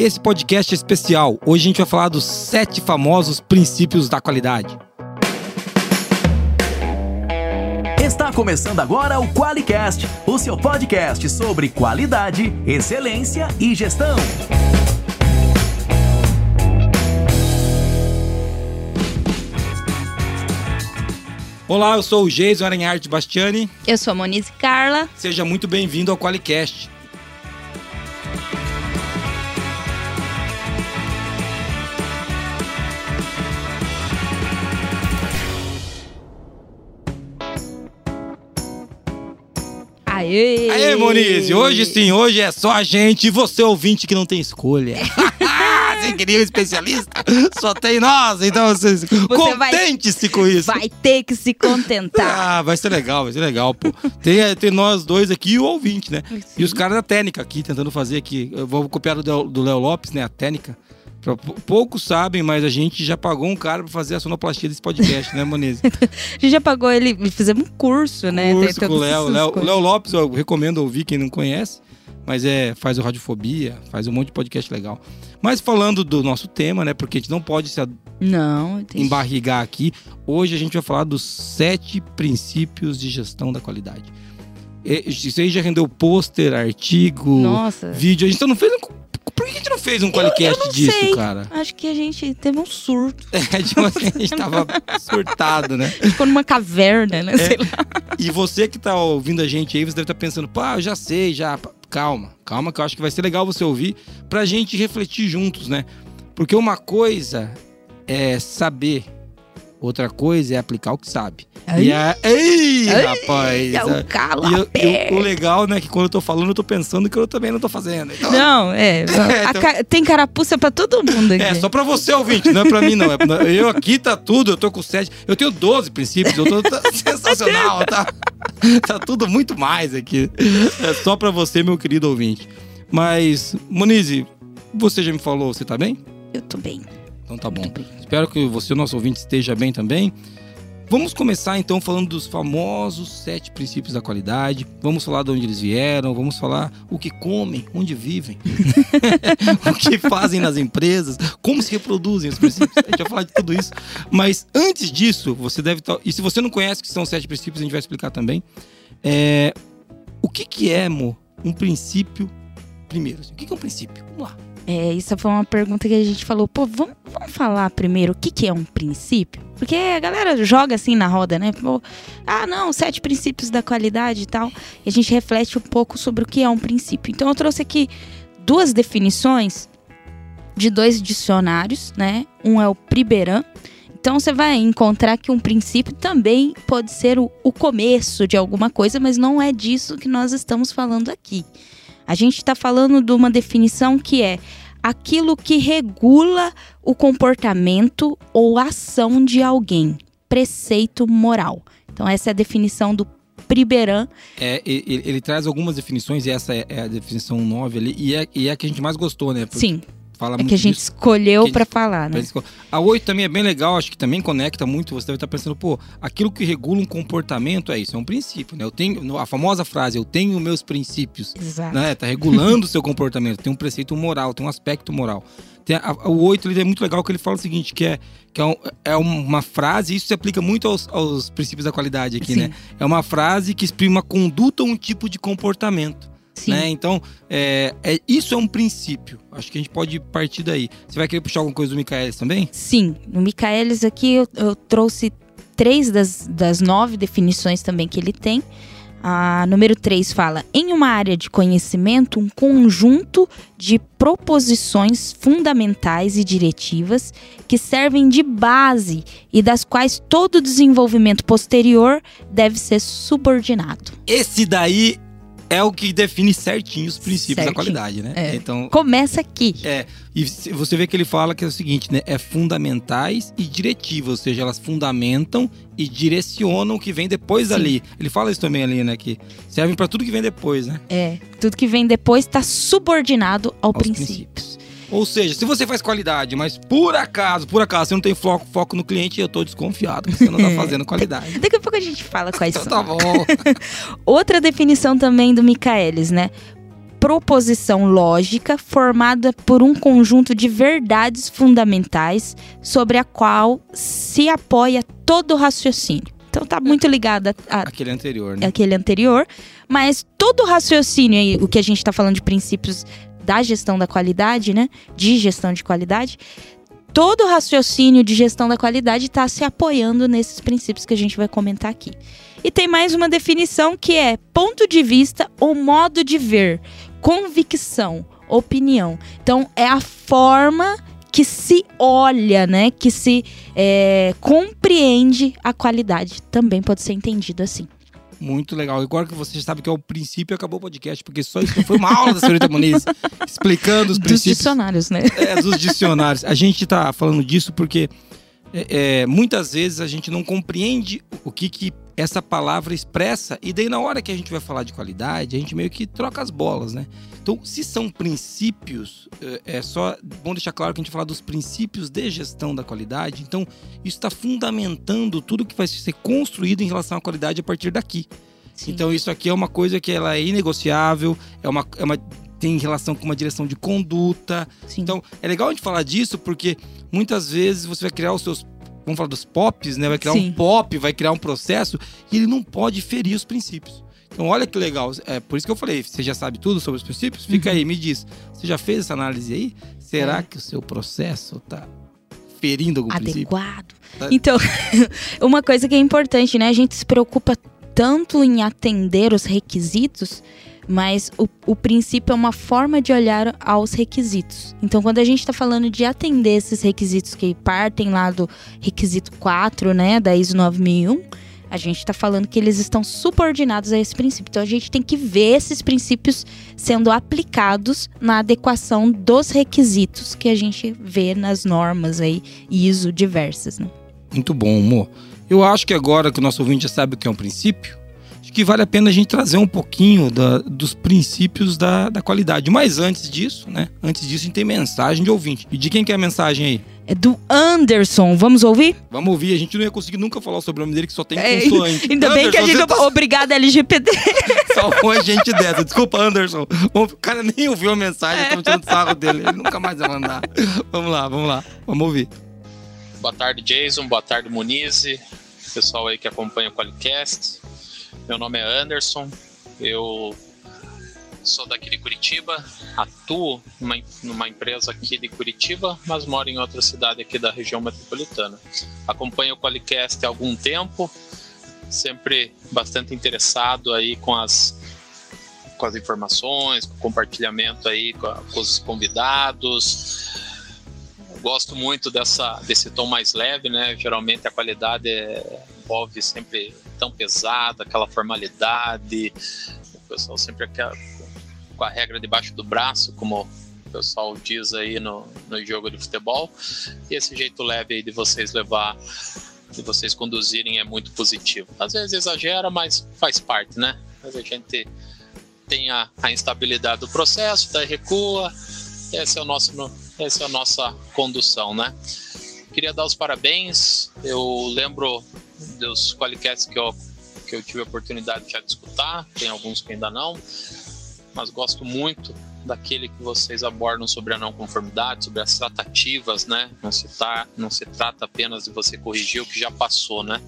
Esse podcast é especial. Hoje a gente vai falar dos sete famosos princípios da qualidade. Está começando agora o QualiCast, o seu podcast sobre qualidade, excelência e gestão. Olá, eu sou o Geison Aranharte Bastiani. Eu sou a Monize Carla. Seja muito bem-vindo ao QualiCast. Aê! Aê, Monize! Hoje sim, hoje é só a gente e você ouvinte que não tem escolha. você queria um especialista? Só tem nós, então você, contente-se com isso. Vai ter que se contentar. Ah, vai ser legal, vai ser legal, pô. Tem, é, tem nós dois aqui e o ouvinte, né? E os caras da técnica aqui, tentando fazer aqui. Eu vou copiar do Léo Lopes, né? A técnica. Poucos sabem, mas a gente já pagou um cara pra fazer a sonoplastia desse podcast, né, Monize? A gente já pagou ele, fizemos um curso, né? curso com o Léo. Léo. Lopes, eu recomendo ouvir quem não conhece, mas é faz o Radiofobia, faz um monte de podcast legal. Mas falando do nosso tema, né? Porque a gente não pode se Não, embarrigar aqui. Hoje a gente vai falar dos sete princípios de gestão da qualidade. Isso aí já rendeu pôster, artigo, Nossa. vídeo. A gente não fez um. Por que a gente não fez um não disso, sei. cara? Acho que a gente teve um surto. É, tipo assim, a gente tava surtado, né? Ficou numa caverna, né? É. Sei lá. E você que tá ouvindo a gente aí, você deve estar pensando, pá, eu já sei, já. Calma, calma, que eu acho que vai ser legal você ouvir pra gente refletir juntos, né? Porque uma coisa é saber, outra coisa é aplicar o que sabe. E a... Ei, Ai, rapaz! É o calo E eu- o legal, né, que quando eu tô falando, eu tô pensando que eu também não tô fazendo. Então, Não, é. a então- ca- Tem carapuça pra todo mundo aqui. É, só pra você, ouvinte, não é pra mim, não. É pra- Eu aqui tá tudo, eu tô com sete. Eu tenho 12 princípios, eu tô tá sensacional, tá? Tá tudo muito mais aqui. É só pra você, meu querido ouvinte. Mas, Monize, você já me falou, você tá bem? Eu tô bem. Então tá bom. Espero que você, nosso ouvinte, esteja bem também. Vamos começar então falando dos famosos sete princípios da qualidade. Vamos falar de onde eles vieram, vamos falar o que comem, onde vivem, o que fazem nas empresas, como se reproduzem os princípios. A gente vai falar de tudo isso. Mas antes disso, você deve estar. E se você não conhece o que são os sete princípios, a gente vai explicar também. É, O que, que é, Mo, um princípio? Primeiro, o que, que é um princípio? Vamos lá. É, isso foi uma pergunta que a gente falou, pô, vamos, vamos falar primeiro o que, que é um princípio? Porque a galera joga assim na roda, né? Pô, ah, não, sete princípios da qualidade e tal. E a gente reflete um pouco sobre o que é um princípio. Então eu trouxe aqui duas definições de dois dicionários, né? Um é o Priberan. Então você vai encontrar que um princípio também pode ser o, o começo de alguma coisa, mas não é disso que nós estamos falando aqui. A gente está falando de uma definição que é aquilo que regula o comportamento ou ação de alguém, preceito moral. Então essa é a definição do Priberan. É, ele, ele traz algumas definições, e essa é, é a definição 9 ali, e é, e é a que a gente mais gostou, né? Porque Sim, Fala é muito que a gente disso. escolheu para falar, né? A 8 também é bem legal, acho que também conecta muito. Você deve estar pensando, pô, aquilo que regula um comportamento é isso, é um princípio, né? Eu tenho, a famosa frase, eu tenho meus princípios, Exato. né? Tá regulando o seu comportamento, tem um preceito moral, tem um aspecto moral. Tem a- a- o 8 ele é muito legal que ele fala o seguinte, que é, que é, um- é uma frase, isso se aplica muito aos, aos princípios da qualidade aqui, Sim. né? É uma frase que exprime uma conduta ou um tipo de comportamento. Né? Então, é, é- isso é um princípio. Acho que a gente pode partir daí. Você vai querer puxar alguma coisa do Michaelis também? Sim, no Michaelis aqui eu, eu trouxe três das, das nove definições também que ele tem. A número 3 fala: em uma área de conhecimento, um conjunto de proposições fundamentais e diretivas que servem de base e das quais todo desenvolvimento posterior deve ser subordinado. Esse daí é o que define certinho os princípios da qualidade, né? É. Então, Começa aqui. é. E você vê que ele fala que é o seguinte, né? É fundamentais e diretivas, ou seja, elas fundamentam e direcionam o que vem depois Sim. dali. Ele fala isso também ali, né? Que servem pra tudo que vem depois, né? É, tudo que vem depois está subordinado ao Aos princípio. princípios. Ou seja, se você faz qualidade, mas por acaso, por acaso, você não tem foco, foco no cliente, eu tô desconfiado que você não tá fazendo qualidade. Daqui a pouco a gente fala quais Então são. tá bom. Outra definição também do Michaelis, né? proposição lógica formada por um conjunto de verdades fundamentais sobre a qual se apoia todo o raciocínio. Então tá muito ligada a, Aquele anterior, né? aquele anterior, mas todo o raciocínio aí, o que a gente está falando de princípios da gestão da qualidade, né? De gestão de qualidade, todo o raciocínio de gestão da qualidade está se apoiando nesses princípios que a gente vai comentar aqui. E tem mais uma definição que é ponto de vista ou modo de ver, convicção, opinião. Então é a forma que se olha, né? Que se é, compreende a qualidade. Também pode ser entendido assim. Muito legal. Agora que você já sabe que é o princípio, acabou o podcast, porque só isso foi uma aula da senhorita Muniz, explicando os Dos princípios. dicionários, né? É, dos dicionários. A gente tá falando disso porque é, é, muitas vezes a gente não compreende o que, que essa palavra expressa, e daí na hora que a gente vai falar de qualidade, a gente meio que troca as bolas, né? Então, se são princípios, é, é só bom deixar claro que a gente fala dos princípios de gestão da qualidade. Então, isso está fundamentando tudo que vai ser construído em relação à qualidade a partir daqui. Sim. Então, isso aqui é uma coisa que ela é inegociável, é uma, é uma tem relação com uma direção de conduta, Sim. então, é legal a gente falar disso porque muitas vezes você vai criar os seus. Vamos falar dos pops, né? Vai criar Sim. um pop, vai criar um processo e ele não pode ferir os princípios. Então, olha que legal. É por isso que eu falei, você já sabe tudo sobre os princípios? Fica Uhum. aí, me diz. Você já fez essa análise aí? Será É. que o seu processo tá ferindo algum princípio? adequado. Tá. Então, uma coisa que é importante, né? A gente se preocupa tanto em atender os requisitos, mas o, o princípio é uma forma de olhar aos requisitos. Então, quando a gente está falando de atender esses requisitos que partem lá do requisito 4, né, da ISO 9001, a gente está falando que eles estão subordinados a esse princípio. Então, a gente tem que ver esses princípios sendo aplicados na adequação dos requisitos que a gente vê nas normas aí ISO diversas, né? Muito bom, amor. Eu acho que agora que o nosso ouvinte já sabe o que é um princípio, acho que vale a pena a gente trazer um pouquinho da- dos princípios da, da qualidade. Mas antes disso, né? Antes disso, a gente tem mensagem de ouvinte. E de quem que é a mensagem aí? É do Anderson. Vamos ouvir? Vamos ouvir, a gente não ia conseguir nunca falar o sobrenome dele, que só tem É, consoante. Ainda bem que a Anderson, gente. tá- Obrigada, LGBT. salvou a gente dessa. Desculpa, Anderson. O cara nem ouviu a mensagem, estamos tirando sarro dele. Ele nunca mais vai mandar. Vamos lá, vamos lá. Vamos ouvir. Boa tarde, Jason. Boa tarde, Muniz. Pessoal aí que acompanha o Qualicast. Meu nome é Anderson. Eu sou daqui de Curitiba. Atuo numa, numa empresa aqui de Curitiba, mas moro em outra cidade aqui da região metropolitana. Acompanho o Qualicast há algum tempo. Sempre bastante interessado aí com as com as informações, com o compartilhamento aí com, a- com os convidados, gosto muito dessa desse tom mais leve, né? Geralmente a qualidade é- envolve sempre tão pesada, aquela formalidade, o pessoal sempre aquela, com a regra debaixo do braço, como o pessoal diz aí no, no jogo de futebol. E esse jeito leve aí de vocês levar, de vocês conduzirem é muito positivo. Às vezes exagera, mas faz parte, né? Mas a gente tem a, a instabilidade do processo, daí recua. Esse é o nosso essa é a nossa condução, né? Queria dar os parabéns. Eu lembro dos qualicasts que eu, que eu tive a oportunidade de já de escutar, tem alguns que ainda não, mas gosto muito daquele que vocês abordam sobre a não conformidade, sobre as tratativas, né? Não se, tá, não se trata apenas de você corrigir o que já passou, né?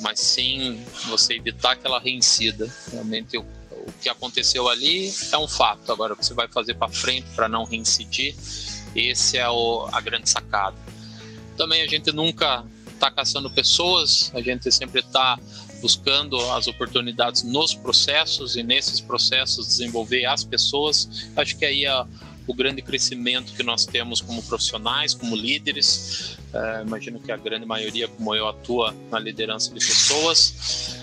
Mas sim você evitar aquela reincida. Realmente o, o que aconteceu ali é um fato. Agora o que você vai fazer para frente para não reincidir, esse é o, a grande sacada. Também a gente nunca está caçando pessoas, a gente sempre está buscando as oportunidades nos processos e nesses processos desenvolver as pessoas. Acho que aí é o grande crescimento que nós temos como profissionais, como líderes. É, imagino que a grande maioria, como eu, atua na liderança de pessoas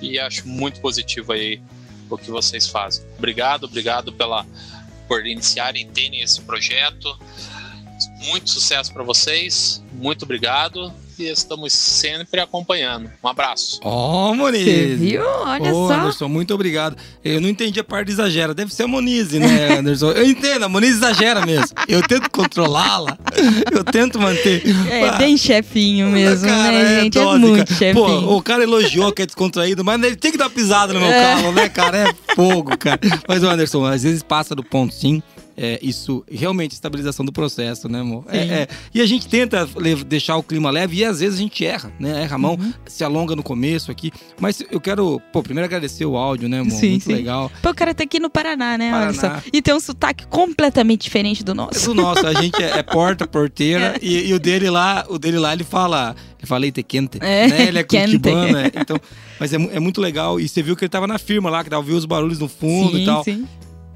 e acho muito positivo aí o que vocês fazem. Obrigado, obrigado pela por iniciarem e terem esse projeto. Muito sucesso para vocês, muito obrigado e estamos sempre acompanhando. Um abraço. Ó, oh, Moniz. Você viu? Olha Ô, só. Anderson, muito obrigado. Eu não entendi a parte de exagera. Deve ser a Monize, né, Anderson? Eu entendo, a Moniz exagera mesmo. Eu tento controlá-la. Eu tento manter. É Ah, bem chefinho mesmo, cara, né, gente? É dose, muito cara. chefinho. Pô, o cara elogiou que é descontraído, mas ele tem que dar pisada no meu É. carro, né, cara? É fogo, cara. Mas, Anderson, às vezes passa do ponto, sim. É, isso realmente estabilização do processo, né, amor? É, é. E a gente tenta deixar o clima leve e às vezes a gente erra, né? Erra a mão, Uhum. se alonga no começo aqui. Mas eu quero, pô, primeiro agradecer o áudio, né, amor? Sim, Muito sim. legal. Pô, o cara tá aqui no Paraná, né? Olha Paraná. só. E tem um sotaque completamente diferente do É nosso. do nosso, a gente é, é porta, porteira, e, e o dele lá, o dele lá, ele fala, ele fala leite quente, É, né? Ele é curitibano, é. Então, mas é, é muito legal, e você viu que ele tava na firma lá, que dava ouviu os barulhos no fundo sim, e tal. sim.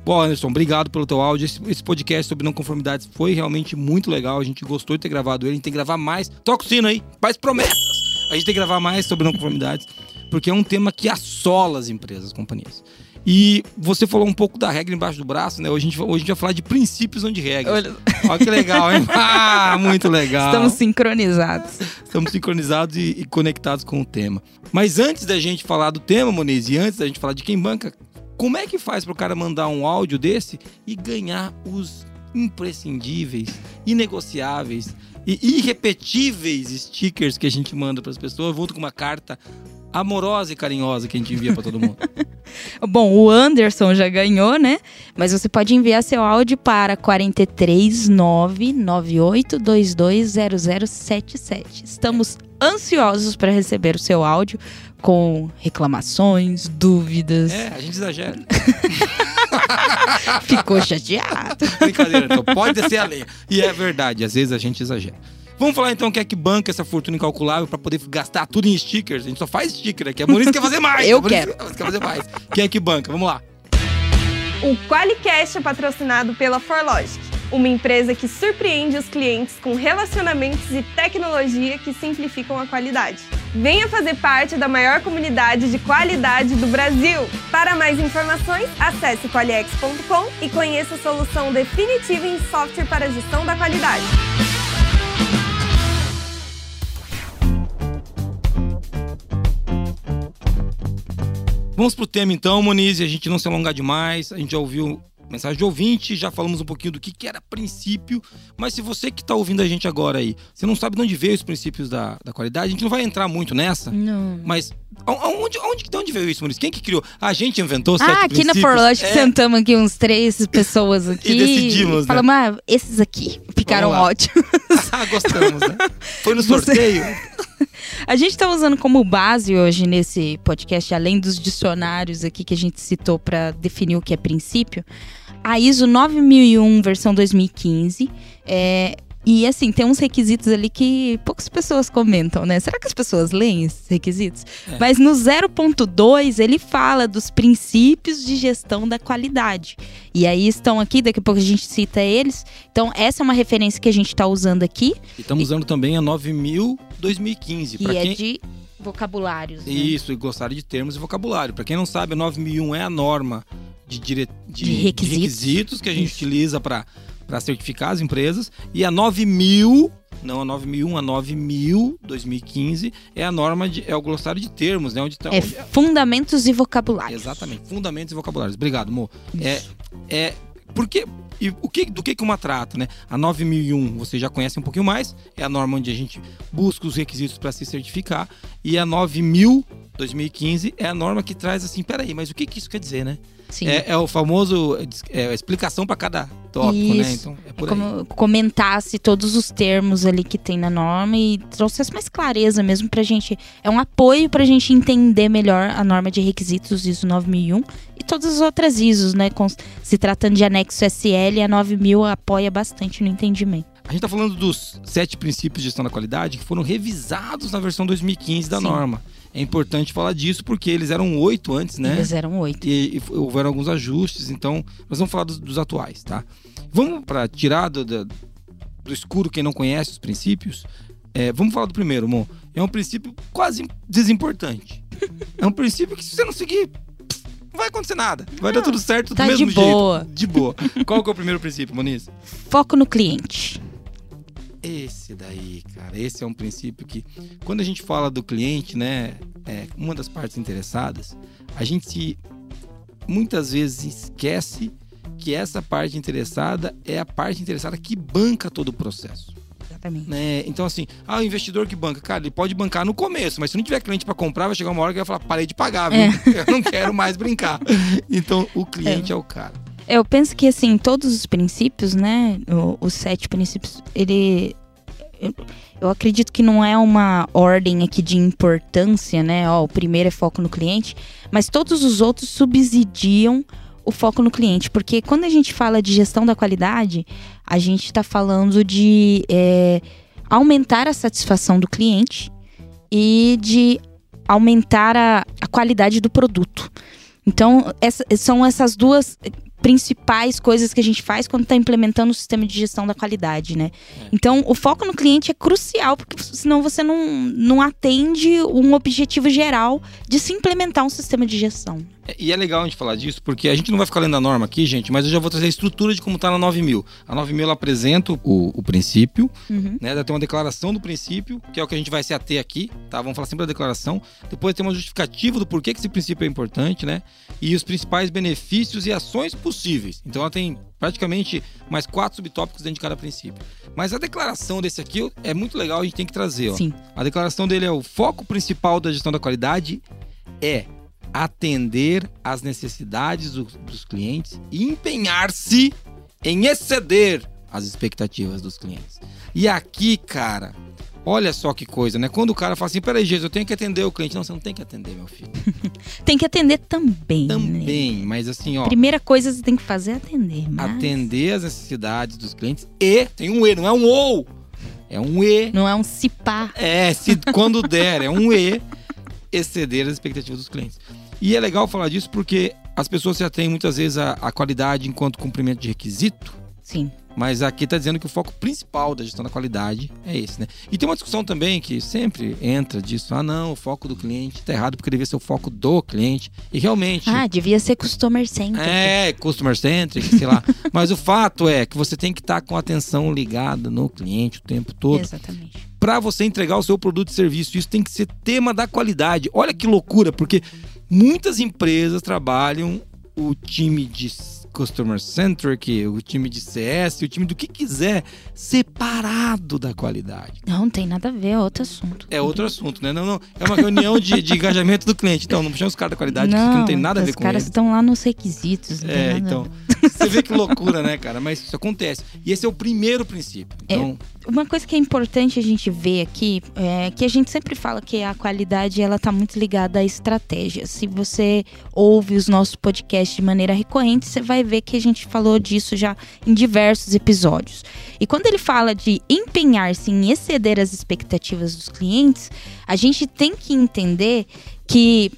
Bom, Anderson, obrigado pelo teu áudio. Esse, esse podcast sobre não conformidades foi realmente muito legal. A gente gostou de ter gravado ele. A gente tem que gravar mais. Toca o sino aí, faz promessas. A gente tem que gravar mais sobre não conformidades, porque é um tema que assola as empresas, as companhias. E você falou um pouco da regra embaixo do braço, né? Hoje a gente, hoje a gente vai falar de princípios, não de regras. Olha, Olha que legal, hein? Ah, muito legal. estamos sincronizados. Estamos sincronizados e, e conectados com o tema. Mas antes da gente falar do tema, Moniz, e antes da gente falar de quem banca, como é que faz para o cara mandar um áudio desse e ganhar os imprescindíveis, inegociáveis e irrepetíveis stickers que a gente manda para as pessoas, junto com uma carta amorosa e carinhosa que a gente envia para todo mundo? Bom, o Anderson já ganhou, né? Mas você pode enviar seu áudio para 43998220077. Estamos ansiosos para receber o seu áudio com reclamações, dúvidas. é, a gente exagera. Ficou chateado. Brincadeira, então pode descer a lenha. E é verdade, às vezes a gente exagera. Vamos falar então quem é que banca essa fortuna incalculável para poder gastar tudo em stickers. A gente só faz sticker aqui. A Moniz quer fazer mais. Eu quero. Quer fazer mais. Quem é que banca? Vamos lá. O Qualicast é patrocinado pela Forlogic, uma empresa que surpreende os clientes com relacionamentos e tecnologia que simplificam a qualidade. Venha fazer parte da maior comunidade de qualidade do Brasil. Para mais informações, acesse qualiex.com e conheça a solução definitiva em software para gestão da qualidade. Vamos pro tema então, Moniz, a gente não se alongar demais. A gente já ouviu mensagem de ouvinte, já falamos um pouquinho do que, que era princípio. Mas se você que tá ouvindo a gente agora aí, você não sabe de onde veio os princípios da, da qualidade, a gente não vai entrar muito nessa. Não. Mas aonde, aonde, de onde veio isso, Moniz? Quem que criou? A gente inventou sete Ah, aqui na? Forlogic É. sentamos aqui uns três pessoas aqui. decidimos, né? Falamos, ah, esses aqui ficaram ótimos. Ah, gostamos, né? Foi no Você- sorteio. A gente está usando como base hoje nesse podcast, além dos dicionários aqui que a gente citou para definir o que é princípio, a ISO 9001 versão 2015. É, e assim, tem uns requisitos ali que poucas pessoas comentam, né? Será que as pessoas leem esses requisitos? É. Mas no 0.2 ele fala dos princípios de gestão da qualidade. E aí estão aqui, daqui a pouco a gente cita eles. Então, essa é uma referência que a gente está usando aqui, E estamos usando também a 9000 2015. que é quem... de vocabulários. né? Isso, e gostaram de termos e vocabulário. Para quem não sabe, a 9001 é a norma de, dire... de, De requisitos. requisitos que a gente Isso. utiliza para certificar as empresas. E a 9000, não a 9001, a 9000 2015 é a norma, de, é o glossário de termos, né? Onde tá, É onde- fundamentos e vocabulários. Exatamente, fundamentos e vocabulários. Obrigado, Mo. É, é porque e o que, do que que uma trata, né? A 9001 você já conhece um pouquinho mais, é a norma onde a gente busca os requisitos para se certificar, e a 9000 2015 é a norma que traz assim, peraí, mas o que que isso quer dizer, né? É, é o famoso é, a explicação para cada tópico, né? Isso. Então é É por aí. como comentasse todos os termos ali que tem na norma e trouxesse mais clareza mesmo pra gente. É um apoio pra gente entender melhor a norma de requisitos ISO 9001 e todas as outras ISOs, né? Com- se tratando de anexo SL, a 9000 apoia bastante no entendimento. A gente tá falando dos sete princípios de gestão da qualidade que foram revisados na versão 2015 da Sim. norma. É importante falar disso porque eles eram oito antes, né? Eles eram oito. e, e houveram alguns ajustes, então nós vamos falar dos, dos atuais, tá? Vamos para tirar do, do, do escuro quem não conhece os princípios. é, vamos falar do primeiro, Mo. É um princípio quase desimportante. é um princípio que se você não seguir, não vai acontecer nada. Vai dar tudo certo do tá mesmo de jeito. boa. De boa. Qual que é o primeiro princípio, Moniz? Foco no cliente. Esse daí, cara, esse é um princípio que, quando a gente fala do cliente, né, é, uma das partes interessadas, a gente muitas vezes esquece que essa parte interessada é a parte interessada que banca todo o processo. Exatamente. Né? Então, assim, ah, o investidor que banca, cara, ele pode bancar no começo, mas se não tiver cliente para comprar, vai chegar uma hora que vai falar, parei de pagar, viu? Eu não quero mais brincar. Então, o cliente é, é o cara. Eu penso que, assim, todos os princípios, né, os sete princípios, ele. Eu acredito que não é uma ordem aqui de importância, né? Ó, o primeiro é foco no cliente, mas todos os outros subsidiam o foco no cliente, porque quando a gente fala de gestão da qualidade, a gente está falando de é, aumentar a satisfação do cliente e de aumentar a, a qualidade do produto. Então, essa- são essas duas principais coisas que a gente faz quando está implementando o sistema de gestão da qualidade, né? Então, o foco no cliente é crucial, porque senão você não, não atende um objetivo geral de se implementar um sistema de gestão. É, E é legal a gente falar disso, porque a gente não vai ficar lendo a norma aqui, gente, mas eu já vou trazer a estrutura de como tá na 9000. A 9000 ela apresenta o, o princípio, Uhum. né? Ela tem uma declaração do princípio, que é o que a gente vai se ater aqui, tá? Vamos falar sempre da declaração. Depois tem uma justificativa do porquê que esse princípio é importante, né? E os principais benefícios e ações possíveis. Então ela tem praticamente mais quatro subtópicos dentro de cada princípio. Mas a declaração desse aqui é muito legal, a gente tem que trazer, ó. Sim. A declaração dele é o foco principal da gestão da qualidade é atender às necessidades do- dos clientes e empenhar-se em exceder as expectativas dos clientes. E aqui, cara, olha só que coisa, né? Quando o cara fala assim, peraí, Jesus, eu tenho que atender o cliente. Não, você não tem que atender, meu filho. Tem que atender também. Né? Também, mas assim, ó, Primeira coisa que você tem que fazer é atender. Mas atender as necessidades dos clientes e, tem um E, não é um OU, é um E. Não é um cipar. É, se quando der, é um E exceder as expectativas dos clientes. E é legal falar disso porque as pessoas se atêm muitas vezes à qualidade enquanto cumprimento de requisito, Sim. mas aqui está dizendo que o foco principal da gestão da qualidade é esse, né? E tem uma discussão também que sempre entra disso, ah não, o foco do cliente está errado porque devia ser o foco do cliente. E realmente... Ah, devia ser customer center. É, customer centric, sei lá. Mas o fato é que você tem que estar com a atenção ligada no cliente o tempo todo Exatamente. para você entregar o seu produto e serviço. Isso tem que ser tema da qualidade. Olha que loucura, porque muitas empresas trabalham o time de customer centric, o time de CS, o time do que quiser, separado da qualidade. Não, não tem nada a ver, é outro assunto. É outro assunto, né? Não, não. É uma reunião de, de engajamento do cliente. Então, não puxamos os caras da qualidade, porque não tem nada a ver os com caras eles. estão lá nos requisitos. Não É, então. Você vê que loucura, né, cara? Mas isso acontece. E esse é o primeiro princípio. Então, Uma coisa que é importante a gente ver aqui é que a gente sempre fala que a qualidade ela tá muito ligada à estratégia. Se você ouve os nossos podcasts de maneira recorrente, você vai ver que a gente falou disso já em diversos episódios. E quando ele fala de empenhar-se em exceder as expectativas dos clientes, a gente tem que entender que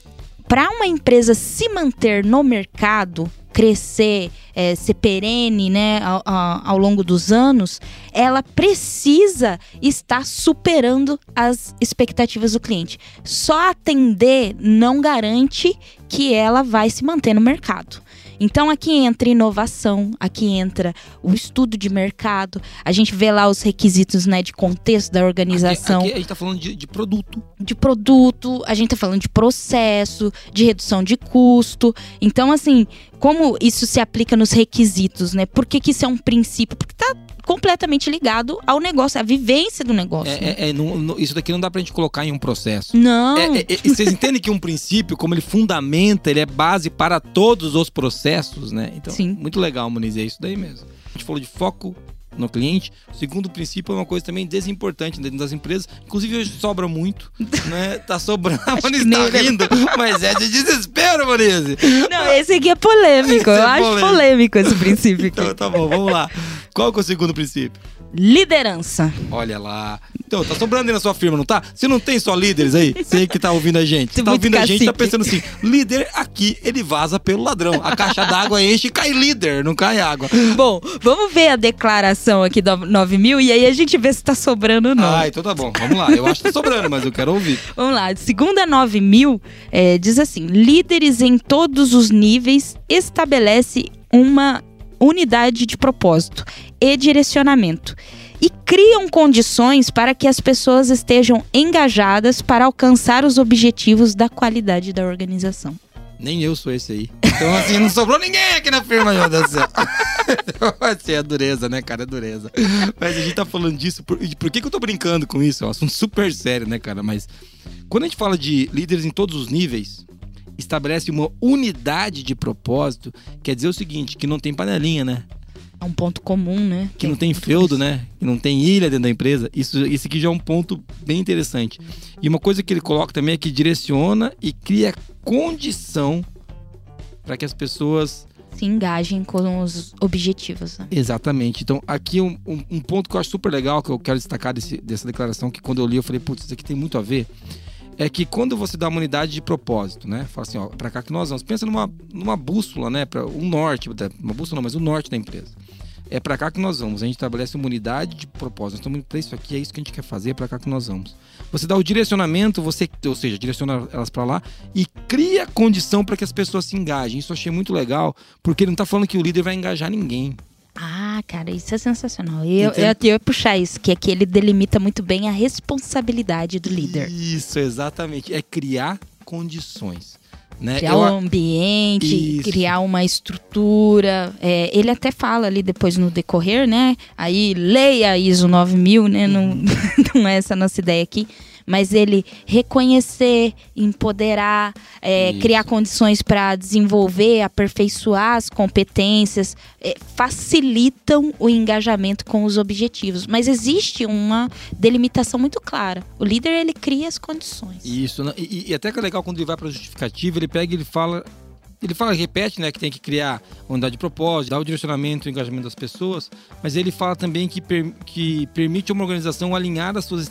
para uma empresa se manter no mercado, crescer, é, ser perene, né, ao, ao- longo dos anos, ela precisa estar superando as expectativas do cliente. Só atender não garante que ela vai se manter no mercado. Então aqui entra inovação, aqui entra o estudo de mercado, a gente vê lá os requisitos né, de contexto da organização aqui, aqui a gente tá falando de, de produto. de produto, a gente tá falando de processo, de redução de custo. Então, assim, como isso se aplica nos requisitos, né? Por que, que isso é um princípio? Porque tá completamente ligado ao negócio, à vivência do negócio. né? É, é, é, não- não- isso daqui não dá pra gente colocar em um processo. Não, É, é, é, vocês entendem que um princípio, como ele fundamenta, ele é base para todos os processos, né? Então, Sim. muito legal, Muniz, é isso daí mesmo. A gente falou de foco no cliente. O segundo princípio é uma coisa também desimportante dentro das empresas. Inclusive, hoje sobra muito, né? Tá sobrando. A que tá rindo, mas é de desespero, Muniz. não, esse aqui é polêmico. Esse é Eu acho polêmico. polêmico esse princípio aqui. Então, tá bom, vamos lá. Qual que é o segundo princípio? Liderança. Olha lá. Então, tá sobrando aí na sua firma, não tá? Você não tem só líderes aí? Você que tá ouvindo a gente. Você tá ouvindo a gente, tá cacique. pensando assim: líder aqui, ele vaza pelo ladrão. A caixa d'água enche e cai líder, não cai água. Bom, vamos ver a declaração aqui do 9 mil e aí a gente vê se tá sobrando ou não. Ah, então tá bom. Vamos lá. Eu acho que tá sobrando, mas eu quero ouvir. Vamos lá, segunda 9 mil, é, diz assim: líderes em todos os níveis estabelece uma unidade de propósito e direcionamento. e criam condições para que as pessoas estejam engajadas para alcançar os objetivos da qualidade da organização. Nem eu sou esse aí. Então, assim, não sobrou ninguém aqui na firma, meu Deus do céu. Assim, é dureza, né, cara? É dureza. Mas a gente tá falando disso. Por, por que, que eu tô brincando com isso? É um assunto super sério, né, cara? Mas quando a gente fala de líderes em todos os níveis, estabelece uma unidade de propósito, quer dizer o seguinte, que não tem panelinha, né? É um ponto comum, né? Que não tem feudo, né? Que não tem ilha dentro da empresa. Isso, isso aqui já é um ponto bem interessante. E uma coisa que ele coloca também é que direciona e cria condição para que as pessoas se engajem com os objetivos. Né? Exatamente. Então, aqui um, um, um, ponto que eu acho super legal, que eu quero destacar desse, dessa declaração, que quando eu li, eu falei, putz, isso aqui tem muito a ver. É que quando você dá uma unidade de propósito, né? Fala assim, ó, pra cá que nós vamos. Pensa numa, numa bússola, né? Para um norte, uma bússola não, mas o norte da empresa é para cá que nós vamos. A gente estabelece uma unidade de propósito. Nós estamos indo para isso aqui, é isso que a gente quer fazer, é para cá que nós vamos. Você dá o direcionamento, você, ou seja, direciona elas para lá e cria condição para que as pessoas se engajem. Isso eu achei muito legal, porque ele não está falando que o líder vai engajar ninguém. Ah, cara, isso é sensacional. Eu, eu, eu ia puxar isso, que aqui ele delimita muito bem a responsabilidade do líder. Isso, exatamente. É criar condições. Né? Criar eu... um ambiente, Isso. criar uma estrutura. É, ele até fala ali depois no decorrer, né? Aí leia ISO 9000, né? Uhum. Não, não é essa nossa ideia aqui mas ele reconhecer, empoderar, é, criar condições para desenvolver, aperfeiçoar as competências, é, facilitam o engajamento com os objetivos. Mas existe uma delimitação muito clara. O líder ele cria as condições. Isso, e, e até que é legal quando ele vai para a justificativa, ele pega e ele fala ele fala, repete, né, que tem que criar unidade de propósito, dar o direcionamento e engajamento das pessoas, mas ele fala também que, per, que permite uma organização alinhar as suas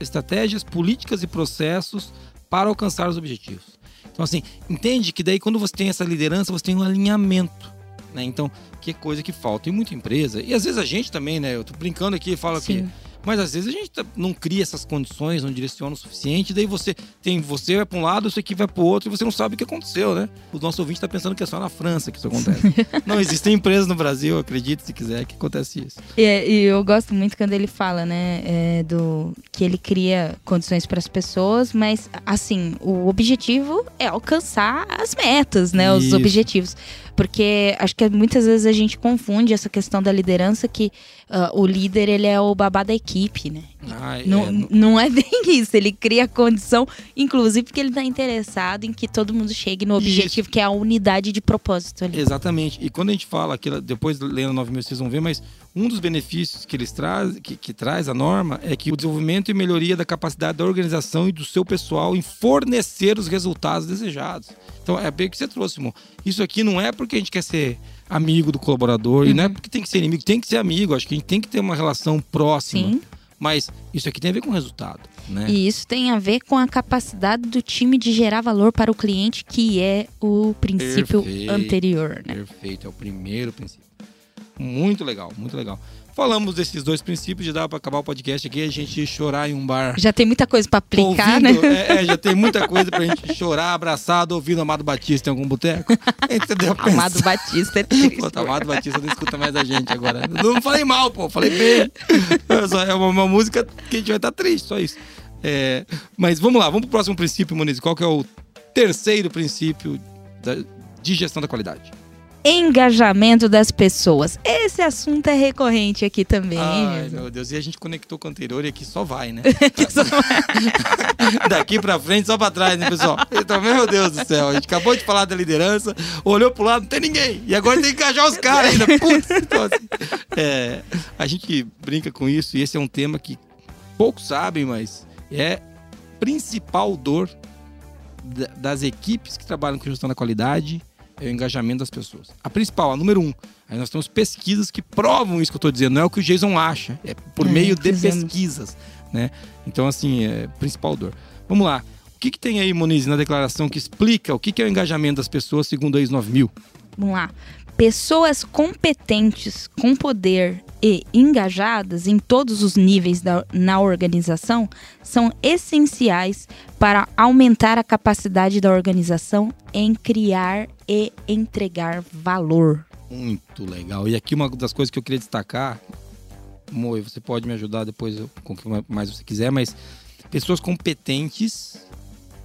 estratégias, políticas e processos para alcançar os objetivos. Então, assim, entende que daí quando você tem essa liderança, você tem um alinhamento. Né? Então, que coisa que falta em muita empresa. E às vezes a gente também, né? Eu tô brincando aqui e falo Sim. que mas às vezes a gente tá, não cria essas condições, não direciona o suficiente, daí você tem você vai para um lado, isso aqui vai para o outro e você não sabe o que aconteceu, né? O nosso ouvinte está pensando que é só na França que isso acontece. não, existem empresas no Brasil, acredite se quiser, que acontece isso. E, e eu gosto muito quando ele fala, né, é, do que ele cria condições para as pessoas, mas assim, o objetivo é alcançar as metas, né, os objetivos. Porque acho que muitas vezes a gente confunde essa questão da liderança que uh, o líder ele é o babá da equipe, né? Ah, não, é, não... não é bem isso. Ele cria condição, inclusive porque ele está interessado em que todo mundo chegue no objetivo, isso. que é a unidade de propósito ali. Exatamente. E quando a gente fala, aqui, depois lendo 9 mil vocês vão ver, mas um dos benefícios que eles traz, que, que traz a norma é que o desenvolvimento e melhoria da capacidade da organização e do seu pessoal em fornecer os resultados desejados. Então é bem o que você trouxe, irmão. Isso aqui não é porque a gente quer ser amigo do colaborador, uhum. e não é uhum. porque tem que ser inimigo, tem que ser amigo. Acho que a gente tem que ter uma relação próxima. Sim. Mas isso aqui tem a ver com o resultado. Né? E isso tem a ver com a capacidade do time de gerar valor para o cliente, que é o princípio Perfeito. anterior. Né? Perfeito, é o primeiro princípio. Muito legal, muito legal. Falamos desses dois princípios, já dá para acabar o podcast aqui, a gente chorar em um bar. Já tem muita coisa para aplicar, ouvindo, né? É, é, já tem muita coisa pra gente chorar abraçado ouvindo Amado Batista em algum boteco. Entendeu? Amado Batista é triste. Pô, tá, Amado Batista não escuta mais a gente agora. Não falei mal, pô, falei bem. É uma, uma música que a gente vai estar tá triste, só isso. É, mas vamos lá, vamos pro próximo princípio, Moniz. Qual que é o terceiro princípio da, de gestão da qualidade? Engajamento das pessoas. Esse assunto é recorrente aqui também. Ai, meu Deus. E a gente conectou com o anterior e aqui só vai, né? só vai. Daqui pra frente, só pra trás, né, pessoal? Então, meu Deus do céu. A gente acabou de falar da liderança, olhou pro lado, não tem ninguém. E agora tem que engajar os caras ainda. Putz, então, assim, é, a gente brinca com isso e esse é um tema que poucos sabem, mas é principal dor das equipes que trabalham com gestão da qualidade é o engajamento das pessoas. A principal, a número um. Aí nós temos pesquisas que provam isso que eu estou dizendo. Não é o que o Jason acha, é por é, meio de fizemos. pesquisas. Né? Então, assim, é principal dor. Vamos lá. O que, que tem aí, Moniz, na declaração que explica o que, que é o engajamento das pessoas segundo a IS 9000? Vamos lá. Pessoas competentes, com poder e engajadas em todos os níveis da, na organização são essenciais para aumentar a capacidade da organização em criar e entregar valor. Muito legal. E aqui uma das coisas que eu queria destacar Moi, você pode me ajudar depois com o que mais você quiser, mas pessoas competentes,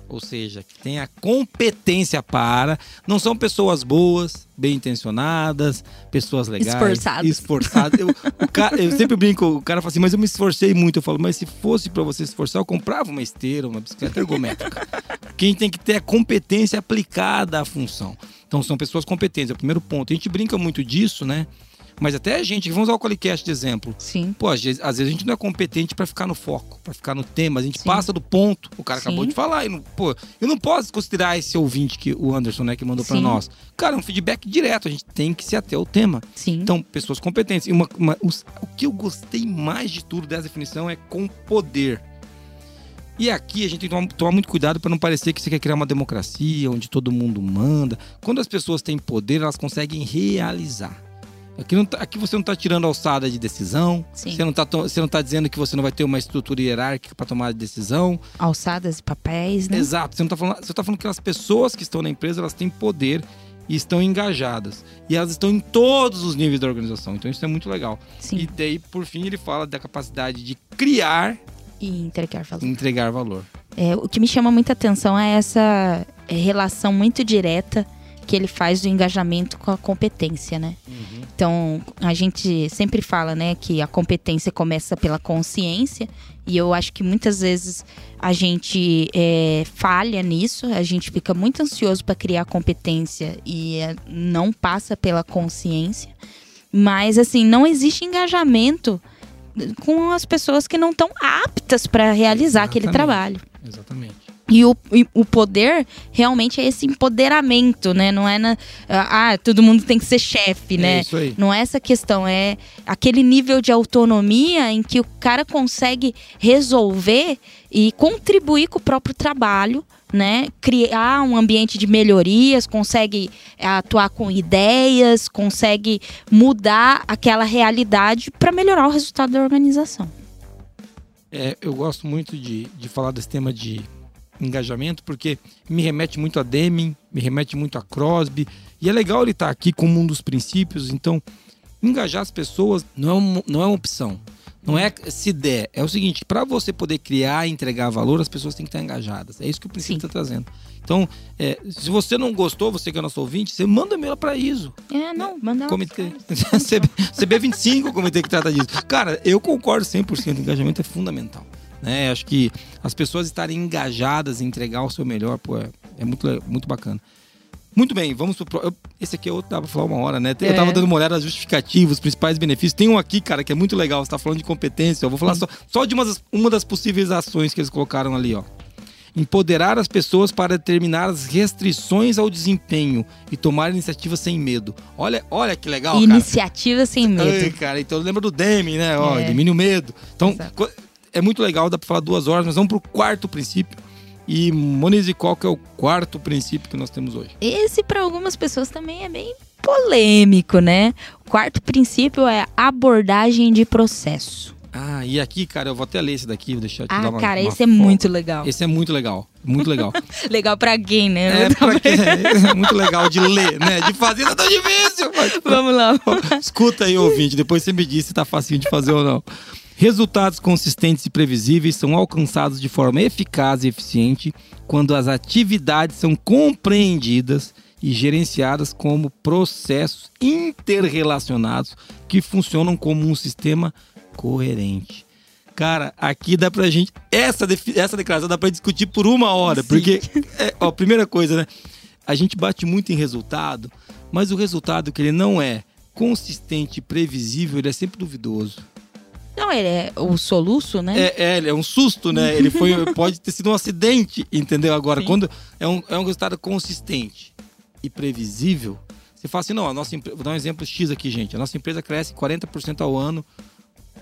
ou seja, que têm a competência para, não são pessoas boas, bem intencionadas, pessoas legais, Esforçadas. esforçadas. Eu, cara- eu sempre brinco, o cara fala assim, mas eu me esforcei muito. Eu falo, mas se fosse para você se esforçar, eu comprava uma esteira, uma bicicleta ergométrica. Quem tem que ter a competência aplicada à função. Então são pessoas competentes, é o primeiro ponto. A gente brinca muito disso, né? Mas até a gente, vamos usar o Qualicast de exemplo. Sim. Pô, às vezes, às vezes a gente não é competente pra ficar no foco, pra ficar no tema. A gente Sim. passa do ponto. O cara Sim. acabou de falar. E não, pô, eu não posso considerar esse ouvinte que o Anderson, né, que mandou pra Sim. nós. Cara, é um feedback direto. A gente tem que se ater ao tema. Sim. Então, pessoas competentes. E uma- uma- os- o que eu gostei mais de tudo dessa definição é com poder. E aqui a gente tem que tomar, tomar muito cuidado para não parecer que você quer criar uma democracia onde todo mundo manda. Quando as pessoas têm poder, elas conseguem realizar. Aqui, não tá- aqui você não está tirando alçada de decisão. Sim. Você não está você não tá dizendo que você não vai ter uma estrutura hierárquica para tomar decisão. Alçadas e papéis, né? Exato. Você não tá falando, você tá falando que as pessoas que estão na empresa, elas têm poder e estão engajadas. E elas estão em todos os níveis da organização. Então isso é muito legal. Sim. E daí, por fim, ele fala da capacidade de criar E entregar valor. entregar valor. É, o que me chama muita atenção é essa é, relação muito direta que ele faz do engajamento com a competência, né? Então, a gente sempre fala, né, que a competência começa pela consciência, e eu acho que muitas vezes a gente é, falha nisso, a gente fica muito ansioso para criar competência e é, não passa pela consciência. Mas, assim, não existe engajamento com as pessoas que não estão aptas para realizar aquele Exatamente. trabalho. Exatamente. E o, e o poder realmente é esse empoderamento, né? Não é na. Ah, todo mundo tem que ser chefe, É né? isso aí. Não é essa questão, é aquele nível de autonomia em que o cara consegue resolver e contribuir com o próprio trabalho, né? Criar um ambiente de melhorias, consegue é, atuar com ideias, consegue mudar aquela realidade para melhorar o resultado da organização. É, eu gosto muito de, de falar desse tema de engajamento, porque me remete muito a Deming, me remete muito a Crosby. E é legal ele estar aqui como um dos princípios. Então, engajar as pessoas não é, uma, não é uma opção. Não é se der. É o seguinte, para você poder criar e entregar valor, as pessoas têm que estar engajadas. É isso que o princípio está trazendo. Então, é, se você não gostou, você que é nosso ouvinte, você manda e-mail para ISO. É, não, manda Comitê. CB, CB25 o comitê que trata disso. Cara, eu concordo 100%. Engajamento é fundamental. Né? Acho que as pessoas estarem engajadas em entregar o seu melhor, pô, é, é muito, muito bacana. Muito bem, vamos pro. eu- Esse aqui é outro, dá pra falar uma hora, né? Eu É. tava dando uma olhada nas justificativas, os principais benefícios. Tem um aqui, cara, que é muito legal. Você tá falando de competência. Eu vou falar só, só de uma das, uma das possíveis ações que eles colocaram ali, ó. Empoderar as pessoas para determinar as restrições ao desempenho e tomar iniciativa sem medo. Olha, olha que legal, cara. Iniciativa sem medo. Ai, cara, então lembra do Demi, né? Ó, É. elimine o medo. Então, Exato. É muito legal, dá pra falar duas horas, mas vamos pro quarto princípio. E, Monize, qual que é o quarto princípio que nós temos hoje? Esse, para algumas pessoas, também é bem polêmico, né? O quarto princípio é abordagem de processo. Ah, e aqui, cara, eu vou até ler esse daqui, vou deixar te Ah, dar uma cara, uma esse é foto. muito legal. Esse é muito legal, muito legal. Legal pra quem, né? é, pra quê? é muito legal de ler, né? De fazer não é tão difícil. mas- Vamos lá. Escuta aí, ouvinte, depois você me diz se tá facinho de fazer ou não. Resultados consistentes e previsíveis são alcançados de forma eficaz e eficiente quando as atividades são compreendidas e gerenciadas como processos interrelacionados que funcionam como um sistema coerente. Cara, aqui dá pra gente. Essa, essa declaração dá pra discutir por uma hora, Sim. porque, é, ó, primeira coisa, né? A gente bate muito em resultado, mas o resultado que ele não é consistente e previsível, ele é sempre duvidoso. Não, ele é o soluço, né? É, é, ele é um susto, né? Ele foi, pode ter sido um acidente, entendeu? Agora, Sim. quando é um, é um resultado consistente e previsível, você fala assim, não, a nossa empresa, vou dar um exemplo X aqui, gente. A nossa empresa cresce 40% ao ano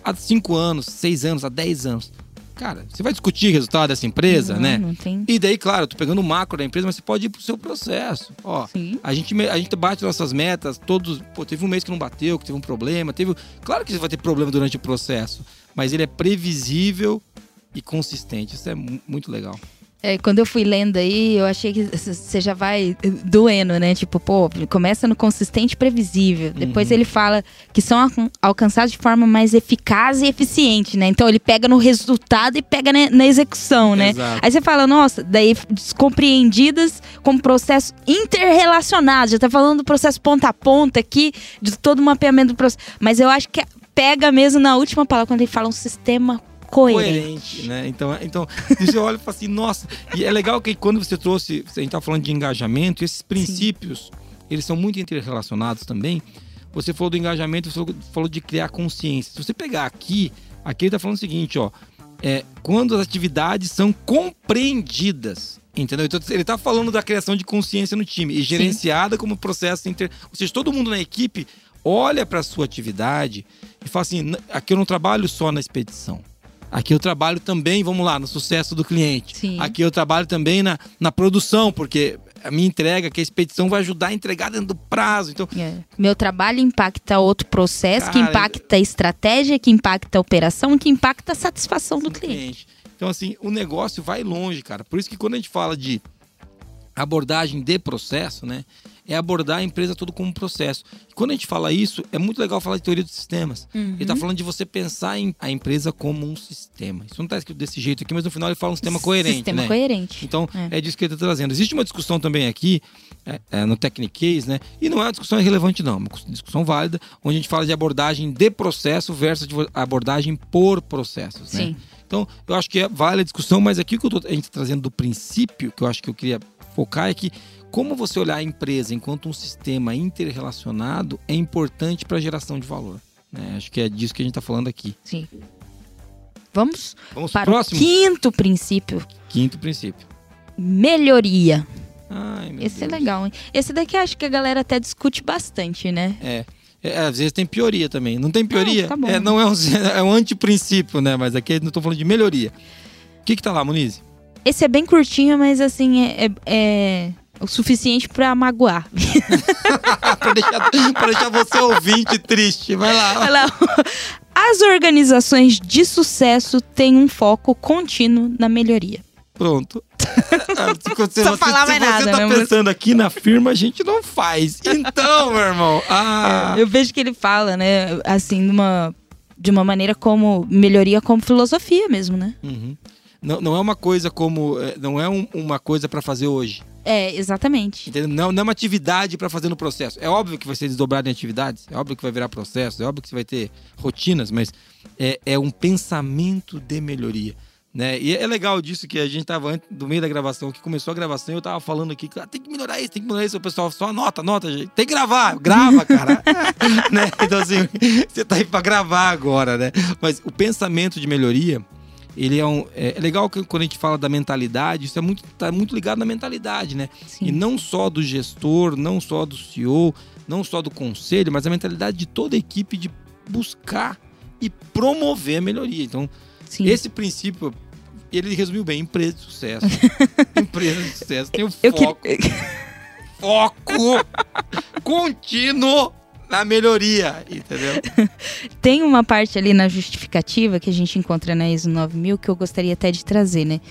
há 5 anos, 6 anos, há 10 anos. Cara, você vai discutir o resultado dessa empresa, não, né? Não tem. E daí, claro, eu tô pegando o macro da empresa, mas você pode ir pro seu processo. Ó, Sim. a gente, a gente bate nossas metas, todos. Pô, teve um mês que não bateu, que teve um problema. Teve, claro que você vai ter problema durante o processo, mas ele é previsível e consistente. Isso é mu- muito legal. É, quando eu fui lendo aí, eu achei que você já vai doendo, né? Tipo, pô, começa no consistente e previsível. Depois Uhum. ele fala que são alcan- alcançados de forma mais eficaz e eficiente, né? Então ele pega no resultado e pega na, na execução, né? Exato. Aí você fala, nossa, daí descompreendidas como processo interrelacionado. Já tá falando do processo ponta a ponta aqui, de todo o mapeamento do processo. Mas eu acho que pega mesmo na última palavra, quando ele fala um sistema coerente. coerente, né? Então, então você olha e fala assim, nossa, e é legal que quando você trouxe, a gente tá falando de engajamento, esses princípios, eles são muito interrelacionados também. Você falou do engajamento, você falou- de criar consciência. Se você pegar aqui, aqui ele tá falando o seguinte, ó, é, quando as atividades são compreendidas, entendeu? Então ele tá falando da criação de consciência no time e gerenciada como processo inter, ou seja, todo mundo na equipe olha para sua atividade e fala assim, "N- aqui eu não trabalho só na expedição. Aqui eu trabalho também, vamos lá, no sucesso do cliente. Sim. Aqui eu trabalho também na, na produção, porque a minha entrega, que a expedição vai ajudar a entregar dentro do prazo. Então, É. Meu trabalho impacta outro processo, que Cara, impacta a estratégia, que impacta a operação, que impacta a satisfação do cliente. cliente. Então, assim, o negócio vai longe, cara. Por isso que quando a gente fala de abordagem de processo, né? É abordar a empresa todo como processo. E quando a gente fala isso, é muito legal falar de teoria dos sistemas. Uhum. Ele tá falando de você pensar em a empresa como um sistema. Isso não tá escrito desse jeito aqui, mas no final ele fala um sistema coerente, Sistema né? coerente. Então, É. é. disso que ele está trazendo. Existe uma discussão também aqui, é, é, no Technic Case, né? E não é uma discussão irrelevante, não. É uma discussão válida, onde a gente fala de abordagem de processo versus de abordagem por processos, né? Sim. Então, eu acho que é válida a discussão, mas aqui o que tô, a gente está trazendo do princípio, que eu acho que eu queria focar, é que como você olhar a empresa enquanto um sistema interrelacionado é importante para a geração de valor. Né? Acho que é disso que a gente está falando aqui. Sim. Vamos Vamos para para o próximo? quinto princípio: Quinto princípio. melhoria. Ai, Esse é Deus. legal, hein? Esse daqui acho que a galera até discute bastante, né? É. É, às vezes tem pioria também. Não tem pioria? Ah, tá bom. É, não é um, é um antiprincípio, né? Mas aqui não estou falando de melhoria. O que que tá lá, Muniz? Esse é bem curtinho, mas assim, é, é- é o suficiente pra magoar. pra, deixar, pra deixar você ouvinte triste. Vai lá. Olha lá. As organizações de sucesso têm um foco contínuo na melhoria. Pronto. se você, Só falar mais você nada, tá né? pensando aqui na firma, a gente não faz. Então, meu irmão. Ah, Eu vejo que ele fala, né, assim, de uma, de uma maneira como melhoria como filosofia mesmo, né? uhum. Não, não é uma coisa como. é, Não é um- uma coisa pra fazer hoje. É, exatamente. Entendeu? Não, não é uma atividade pra fazer no processo. É óbvio que vai ser desdobrado em atividades, é óbvio que vai virar processo, é óbvio que você vai ter rotinas, mas é, é um pensamento de melhoria. Né? E é legal disso que a gente tava antes do meio da gravação, que começou a gravação, eu tava falando aqui que ah, tem que melhorar isso, tem que melhorar isso. O pessoal só anota, anota, gente. tem que gravar, grava, cara. né? Então, assim, você tá aí pra gravar agora, né? Mas o pensamento de melhoria, ele é um. É, é legal que quando a gente fala da mentalidade, isso é muito, tá muito ligado na mentalidade, né? Sim. E não só do gestor, não só do CEO, não só do conselho, mas a mentalidade de toda a equipe de buscar e promover a melhoria. Então, Sim. esse princípio, ele resumiu bem: empresa de sucesso. empresa de sucesso tem o Eu foco, queria... foco contínuo na melhoria, entendeu? Tem uma parte ali na justificativa que a gente encontra na ISO 9000 que eu gostaria até de trazer, né?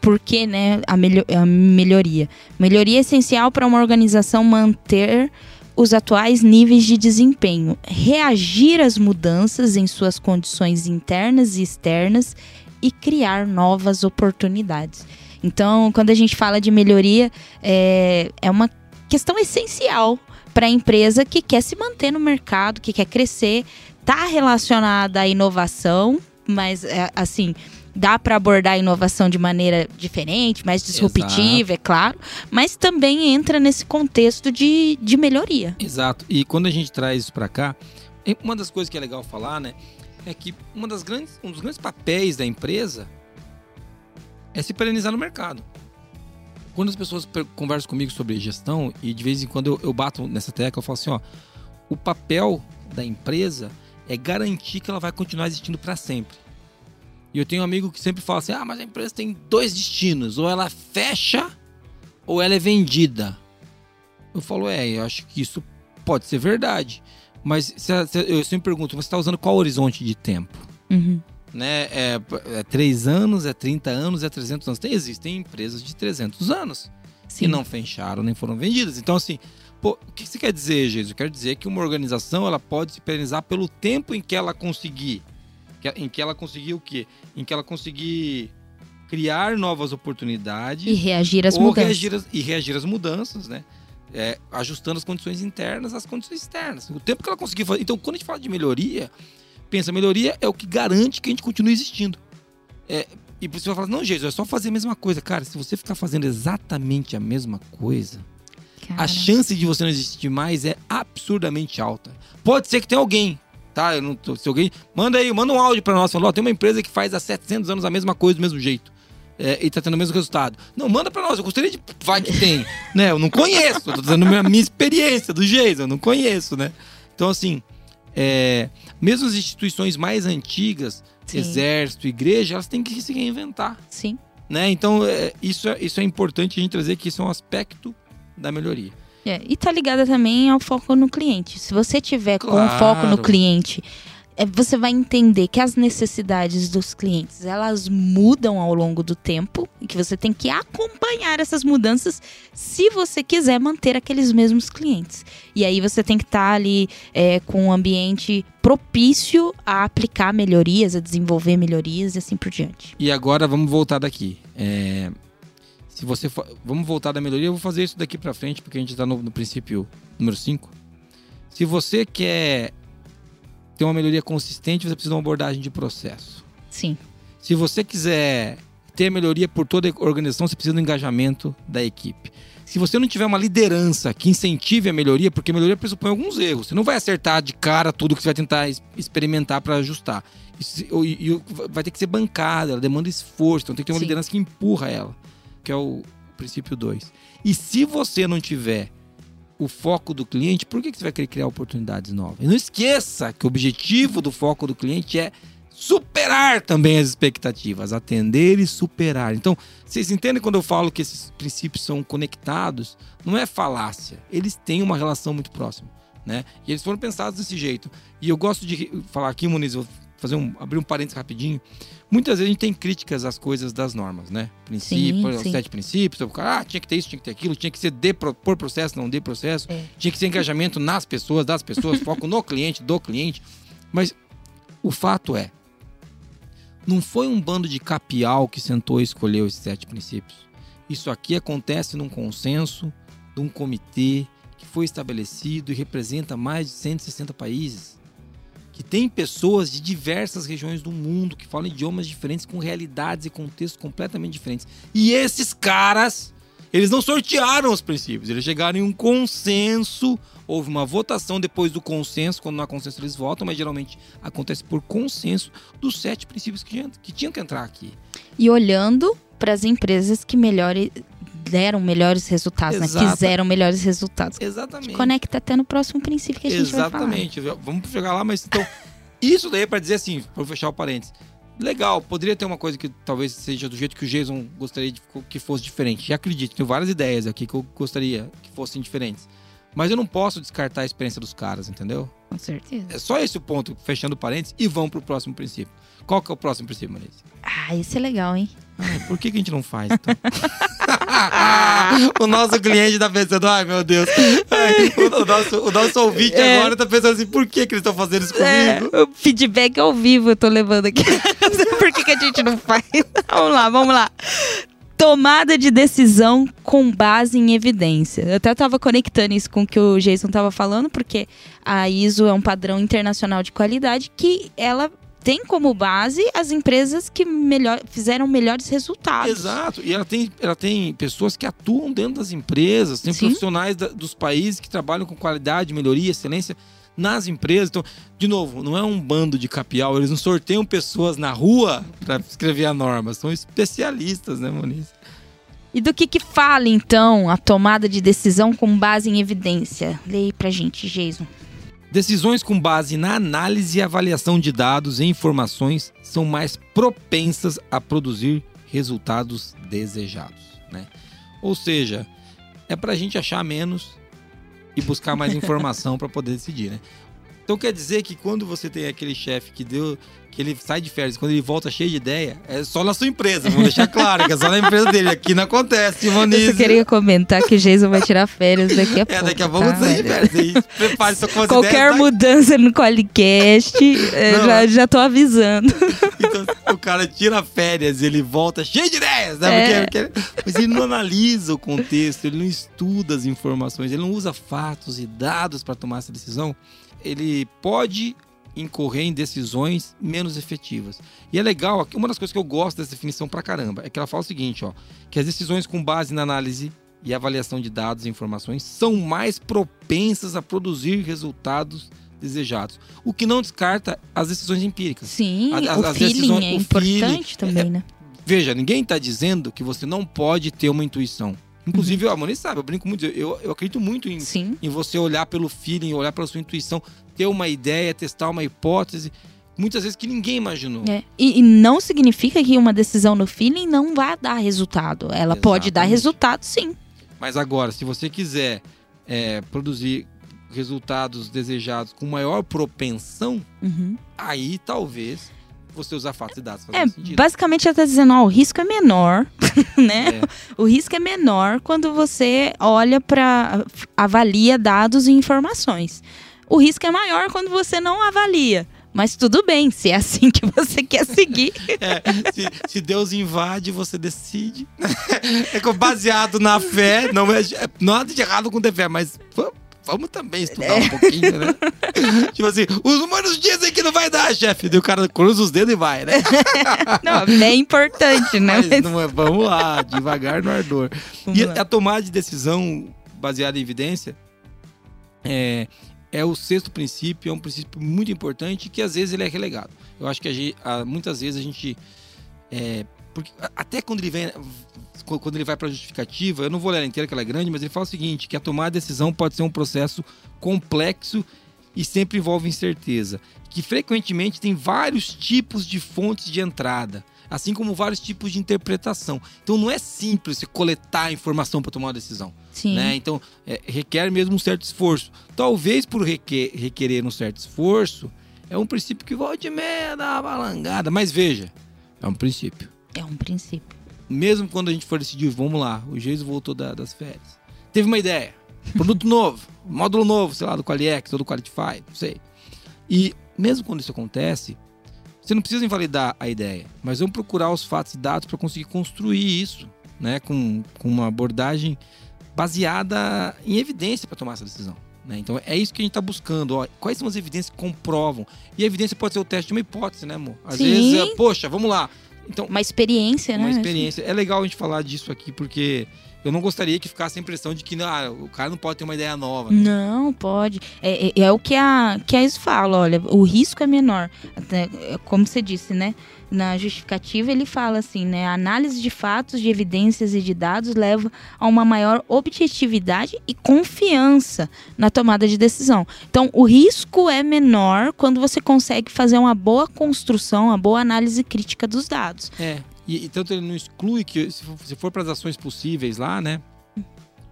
Por que, né, a, melho- a melhoria? Melhoria é essencial para uma organização manter os atuais níveis de desempenho, reagir às mudanças em suas condições internas e externas e criar novas oportunidades. Então, quando a gente fala de melhoria, é, é uma questão essencial para a empresa que quer se manter no mercado, que quer crescer, tá relacionada à inovação, mas é, assim dá para abordar a inovação de maneira diferente, mais disruptiva, é claro, mas também entra nesse contexto de, de melhoria. Exato. E quando a gente traz isso para cá, é- uma das coisas que é legal falar, né, é que uma das grandes, um dos grandes papéis da empresa é se perenizar no mercado. Quando as pessoas conversam comigo sobre gestão e de vez em quando eu, eu bato nessa tecla, eu falo assim, ó, o papel da empresa é garantir que ela vai continuar existindo para sempre. E eu tenho um amigo que sempre fala assim: ah, mas a empresa tem dois destinos, ou ela fecha ou ela é vendida. Eu falo, é, eu acho que isso pode ser verdade. Mas se se- eu sempre pergunto, você está usando qual horizonte de tempo? Uhum. Né? É, é 3 anos, é 30 anos, é 300 anos. Tem, existem empresas de 300 anos Sim. que não fecharam nem foram vendidas. Então, assim, pô, o que você quer dizer, Jesus? Quer dizer que uma organização ela pode se perenizar pelo tempo em que ela conseguir. que- Em que ela conseguir o quê? Em que ela conseguir criar novas oportunidades E reagir às mudanças. reagir e reagir às mudanças, né? É, ajustando as condições internas às condições externas. O tempo que ela conseguir fazer. Então, quando a gente fala de melhoria, pensa, melhoria é o que garante que a gente continue existindo. É, e você vai falar, não, Jesus, é só fazer a mesma coisa. Cara, se você ficar fazendo exatamente a mesma coisa, Cara, a chance de você não existir mais é absurdamente alta. Pode ser que tenha alguém, tá? Eu não tô- se alguém. Manda aí, manda um áudio pra nós. Falou, ó, tem uma empresa que faz há 700 anos a mesma coisa do mesmo jeito. é, e tá tendo o mesmo resultado. Não, manda pra nós. Eu gostaria de. Vai que tem. né? Eu não conheço. Eu tô dando a minha experiência do jeito. Eu não conheço, né? Então, assim. É, mesmo as instituições mais antigas, Sim. exército, igreja, elas têm que se reinventar Sim. né? Então, é, isso, é, isso é importante a gente trazer que isso é um aspecto da melhoria. É, e tá ligada também ao foco no cliente. Se você tiver com Claro. foco no cliente, você vai entender que as necessidades dos clientes elas mudam ao longo do tempo e que você tem que acompanhar essas mudanças se você quiser manter aqueles mesmos clientes. E aí você tem que estar ali é, com um ambiente propício a aplicar melhorias, a desenvolver melhorias e assim por diante. E agora vamos voltar daqui. É, se você for- vamos voltar da melhoria, eu vou fazer isso daqui pra frente, porque a gente tá no, no princípio número 5. Se você quer ter uma melhoria consistente, você precisa de uma abordagem de processo. Sim, Se você quiser ter melhoria por toda a organização, você precisa do engajamento da equipe. Se você não tiver uma liderança que incentive a melhoria, porque melhoria pressupõe alguns erros. Você não vai acertar de cara tudo que você vai tentar experimentar para ajustar. Isso- E, e vai ter que ser bancada, ela demanda esforço, então tem que ter uma Sim. liderança que empurra ela, que é o princípio 2. E se você não tiver o foco do cliente, por que que você vai querer criar oportunidades novas? E não esqueça que o objetivo do foco do cliente é superar também as expectativas, atender e superar. Então, vocês entendem quando eu falo que esses princípios são conectados? Não é falácia, eles têm uma relação muito próxima, né? E eles foram pensados desse jeito. E eu gosto de falar aqui, Muniz, vou fazer um abrir um parênteses rapidinho. Muitas vezes a gente tem críticas às coisas das normas, né? Princípios, os sim. sete princípios, o cara, ah, tinha que ter isso, tinha que ter aquilo, tinha que ser de por processo, não de processo, É. tinha que ser engajamento nas pessoas, das pessoas, foco no cliente, do cliente. Mas o fato é, não foi um bando de capial que sentou e escolheu esses sete princípios. Isso aqui acontece num consenso de um comitê que foi estabelecido e representa mais de 160 países. Que tem pessoas de diversas regiões do mundo que falam idiomas diferentes, com realidades e contextos completamente diferentes. E esses caras, eles não sortearam os princípios, eles chegaram em um consenso. Houve uma votação depois do consenso, quando não há consenso eles votam, mas geralmente acontece por consenso dos sete princípios que, que tinham que entrar aqui. E olhando para as empresas que melhore, deram melhores resultados, né? Exato. Fizeram melhores resultados. Exatamente. Conecta até no próximo princípio que a gente Exatamente. Vamos chegar lá, mas então. Isso daí é pra dizer assim, eu fechar o parênteses. Legal, poderia ter uma coisa que talvez seja do jeito que o Jason gostaria de que fosse diferente. E acredito, tenho várias ideias aqui que eu gostaria que fossem diferentes. Mas eu não posso descartar a experiência dos caras, entendeu? vai falar. Com certeza. É só esse o ponto, fechando parênteses, e vamos pro próximo princípio. Qual que é o próximo princípio, Marisa? Ah, isso é legal, hein? Por que, que a gente não faz, então? o nosso cliente tá pensando, ai meu Deus. Ai, o, nosso, o nosso ouvinte É. agora tá pensando assim, por que, que eles estão fazendo isso comigo? É, o feedback ao vivo eu tô levando aqui. Por que, que a gente não faz? vamos lá, vamos lá. Tomada de decisão com base em evidência. Eu até tava conectando isso com o que o Jason tava falando, porque a ISO é um padrão internacional de qualidade que ela tem como base as empresas que melhor, fizeram melhores resultados. Exato. E ela tem, ela tem pessoas que atuam dentro das empresas, tem Sim. profissionais da- dos países que trabalham com qualidade, melhoria, excelência nas empresas. Então, de novo, não é um bando de capial, eles não sorteiam pessoas na rua para escrever a norma, são especialistas, né, Moniz? E do que que fala, então, a tomada de decisão com base em evidência? Leia aí pra gente, Jason. Decisões com base na análise e avaliação de dados e informações são mais propensas a produzir resultados desejados, né? Ou seja, é para a gente achar menos e buscar mais informação para poder decidir, né? Então quer dizer que quando você tem aquele chefe que deu. que ele sai de férias, quando ele volta cheio de ideia, é só na sua empresa. Vamos deixar claro que é só na emprisa dele. Aqui não acontece, Eu Moniz. só queria comentar que o Jason vai tirar férias daqui a pouco. É, daqui a pouco tá, você de férias. Aí, prepare sua coisa Qualquer mudança no Qualicast, Não, já, é. já tô avisando. Então, o cara tira férias e ele volta cheio de ideias, né? É. Porque- porque- mas ele não analisa o contexto, ele não estuda as informações, ele não usa fatos e dados para tomar essa decisão. Ele pode incorrer em decisões menos efetivas. E é legal, aqui, uma das coisas que eu gosto dessa definição pra caramba é que ela fala o seguinte, ó, que as decisões com base na análise e avaliação de dados e informações são mais propensas a produzir resultados desejados. O que não descarta as decisões empíricas. Sim, As- as- o as feeling decisões- é o importante feeling também, né? Veja, ninguém está dizendo que você não pode ter uma intuição. Inclusive, a Moniz sabe, eu brinco muito, eu, eu acredito muito em, Sim. em você olhar pelo feeling, olhar pela sua intuição, ter uma ideia, testar uma hipótese, muitas vezes que ninguém imaginou. É. E, e não significa que uma decisão no feeling não vai dar resultado. Ela pode dar Exatamente. resultado, sim. Mas agora, se você quiser é, produzir resultados desejados com maior propensão, Uhum. aí talvez você usar fatos e dados É, sentido. basicamente ela tá dizendo, ó, o risco é menor, né? É. O risco é menor quando você olha para avalia dados e informações. O risco é maior quando você não avalia. Mas tudo bem, se é assim que você quer seguir. É, se, se Deus invade, você decide. É baseado na fé, não é, é nada de errado com ter fé, mas vamos também estudar um pouquinho, né? tipo assim, os humanos dizem que não vai dar, chefe. Daí o cara cruza os dedos e vai, né? Não, é importante, né? Mas não é, vamos lá, devagar no ardor. Vamos E lá. a tomada de decisão baseada em evidência é, é o sexto princípio, é um princípio muito importante que às vezes ele é relegado. Eu acho que a gente- muitas vezes a gente. é, porque até quando ele vem. Quando ele vai para a justificativa, eu não vou ler ela inteira, que ela é grande, mas ele fala o seguinte: que a tomada de decisão pode ser um processo complexo e sempre envolve incerteza. Que frequentemente tem vários tipos de fontes de entrada, assim como vários tipos de interpretação. Então não é simples você coletar informação para tomar uma decisão. Sim. Né? Então é, requer mesmo um certo esforço. Talvez por requer, requerer um certo esforço, é um princípio que volta e meia dá uma balangada. Mas veja, é um princípio. É um princípio. Mesmo quando a gente for decidir, vamos lá, o Geiso voltou da- das férias. Teve uma ideia, produto novo, módulo novo, sei lá, do Qualiex ou do Qualitify, não sei. E mesmo quando isso acontece, você não precisa invalidar a ideia, mas vamos procurar os fatos e dados para conseguir construir isso, né, com, com uma abordagem baseada em evidência para tomar essa decisão. né? Então é isso que a gente está buscando. Ó, quais são as evidências que comprovam? E a evidência pode ser o teste de uma hipótese, né, amor? Às Sim. vezes, é, poxa, vamos lá. Então, Uma experiência, uma né? experiência. É legal a gente falar disso aqui, porque eu não gostaria que ficasse a impressão de que ah, o cara não pode ter uma ideia nova. Não, pode. É, é- é o que a, que a ISO fala, olha, o risco é menor. Até, é, como você disse, né? Na justificativa ele fala assim, né? A análise de fatos, de evidências e de dados leva a uma maior objetividade e confiança na tomada de decisão. Então, o risco é menor quando você consegue fazer uma boa construção, uma boa análise crítica dos dados. É. E, e tanto ele não exclui que, se for, se for para as ações possíveis lá, né?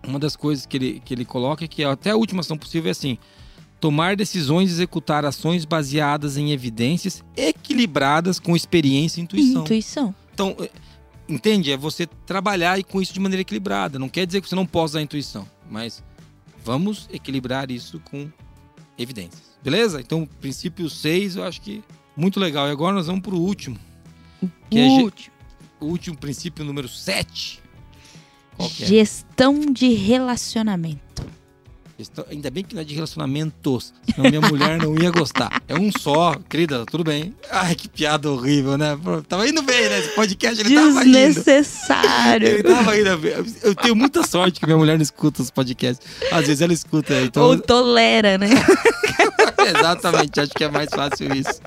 Uma das coisas que ele, que ele coloca é que até a última ação possível é assim: tomar decisões e executar ações baseadas em evidências equilibradas com experiência e intuição. Intuição. Então, é, entende? É você trabalhar e com isso de maneira equilibrada. Não quer dizer que você não possa usar a intuição, mas vamos equilibrar isso com evidências. Beleza? Então, princípio 6, eu acho que muito legal. E agora nós vamos para o último. Que é Último. O último princípio número 7. Qual que é? Gestão de relacionamento. Gestão- Ainda bem que não é de relacionamentos, senão minha mulher não ia gostar. É um só, querida, tudo bem. Ai, que piada horrível, né? Tava indo bem, né? Esse podcast ele tava indo. Ele Desnecessário. tava indo. Eu tenho muita sorte que minha mulher não escuta os podcasts. Às vezes ela escuta, então. Ou tolera, né? Exatamente, acho que é mais fácil isso.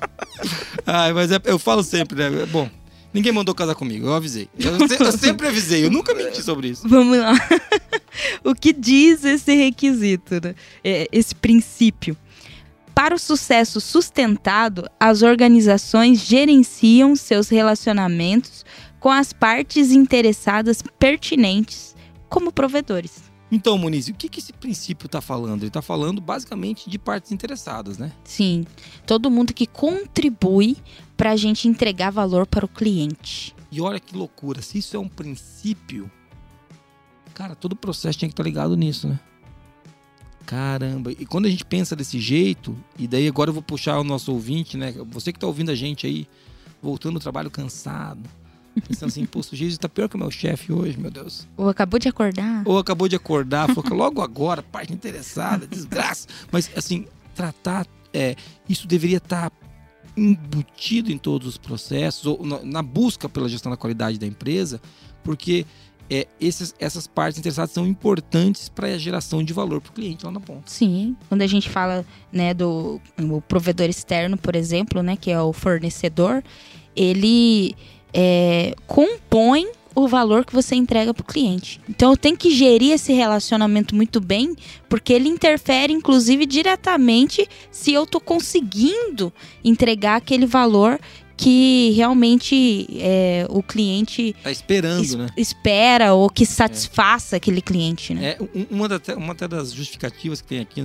Ai, mas é- eu falo sempre, né? Bom, ninguém mandou casar comigo, eu avisei. Eu, eu sempre avisei, eu nunca menti sobre isso. Vamos lá. o que diz esse requisito, né? É, esse princípio? Para o sucesso sustentado, as organizações gerenciam seus relacionamentos com as partes interessadas pertinentes como provedores. Então, Muniz, o que, que esse princípio está falando? Ele está falando basicamente de partes interessadas, né? Sim. Todo mundo que contribui para a gente entregar valor para o cliente. E olha que loucura, se isso é um princípio, cara, todo o processo tinha que estar ligado nisso, né? Caramba, e quando a gente pensa desse jeito, e daí agora eu vou puxar o nosso ouvinte, né? Você que está ouvindo a gente aí, voltando do trabalho cansado, pensando assim, pô, o Jesus tá pior que o meu chefe hoje, meu Deus. Ou acabou de acordar. Ou acabou de acordar, falou logo agora, parte interessada, desgraça. Mas, assim, tratar, é, isso deveria estar embutido em todos os processos, ou na, na busca pela gestão da qualidade da empresa, porque é, esses, essas partes interessadas são importantes para a geração de valor para o cliente lá na ponta. Sim, quando a gente fala né, do o provedor externo, por exemplo, né, que é o fornecedor, ele é, compõe o valor que você entrega para o cliente. Então eu tenho que gerir esse relacionamento muito bem, porque ele interfere, inclusive, diretamente se eu estou conseguindo entregar aquele valor que realmente é, o cliente Tá esperando, es- né? espera ou que satisfaça aquele cliente, né? É, um- uma, da- uma das justificativas que tem aqui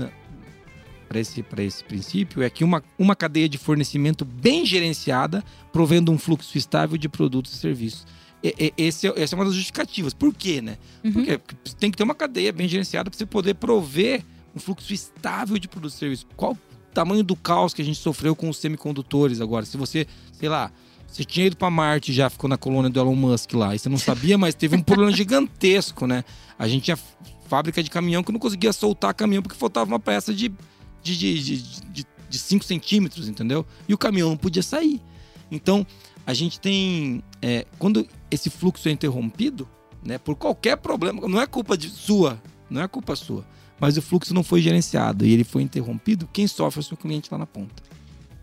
para esse, pra esse princípio é que uma, uma cadeia de fornecimento bem gerenciada, provendo um fluxo estável de produtos e serviços. E- e- esse é, essa é uma das justificativas. Por quê, né? Uhum. Porque tem que ter uma cadeia bem gerenciada para você poder prover um fluxo estável de produtos e serviços. Qual o tamanho do caos que a gente sofreu com os semicondutores agora? Se você, sei lá, você tinha ido para Marte já ficou na colônia do Elon Musk lá, e você não sabia, mas teve um problema gigantesco, né? A gente tinha fábrica de caminhão que não conseguia soltar caminhão porque faltava uma peça de 5 de, de, de, de, de cinco centímetros, entendeu? E o caminhão não podia sair. Então, a gente tem. é, quando esse fluxo é interrompido, né, por qualquer problema, não é culpa de sua, não é culpa sua, mas o fluxo não foi gerenciado e ele foi interrompido, quem sofre é o seu cliente lá na ponta.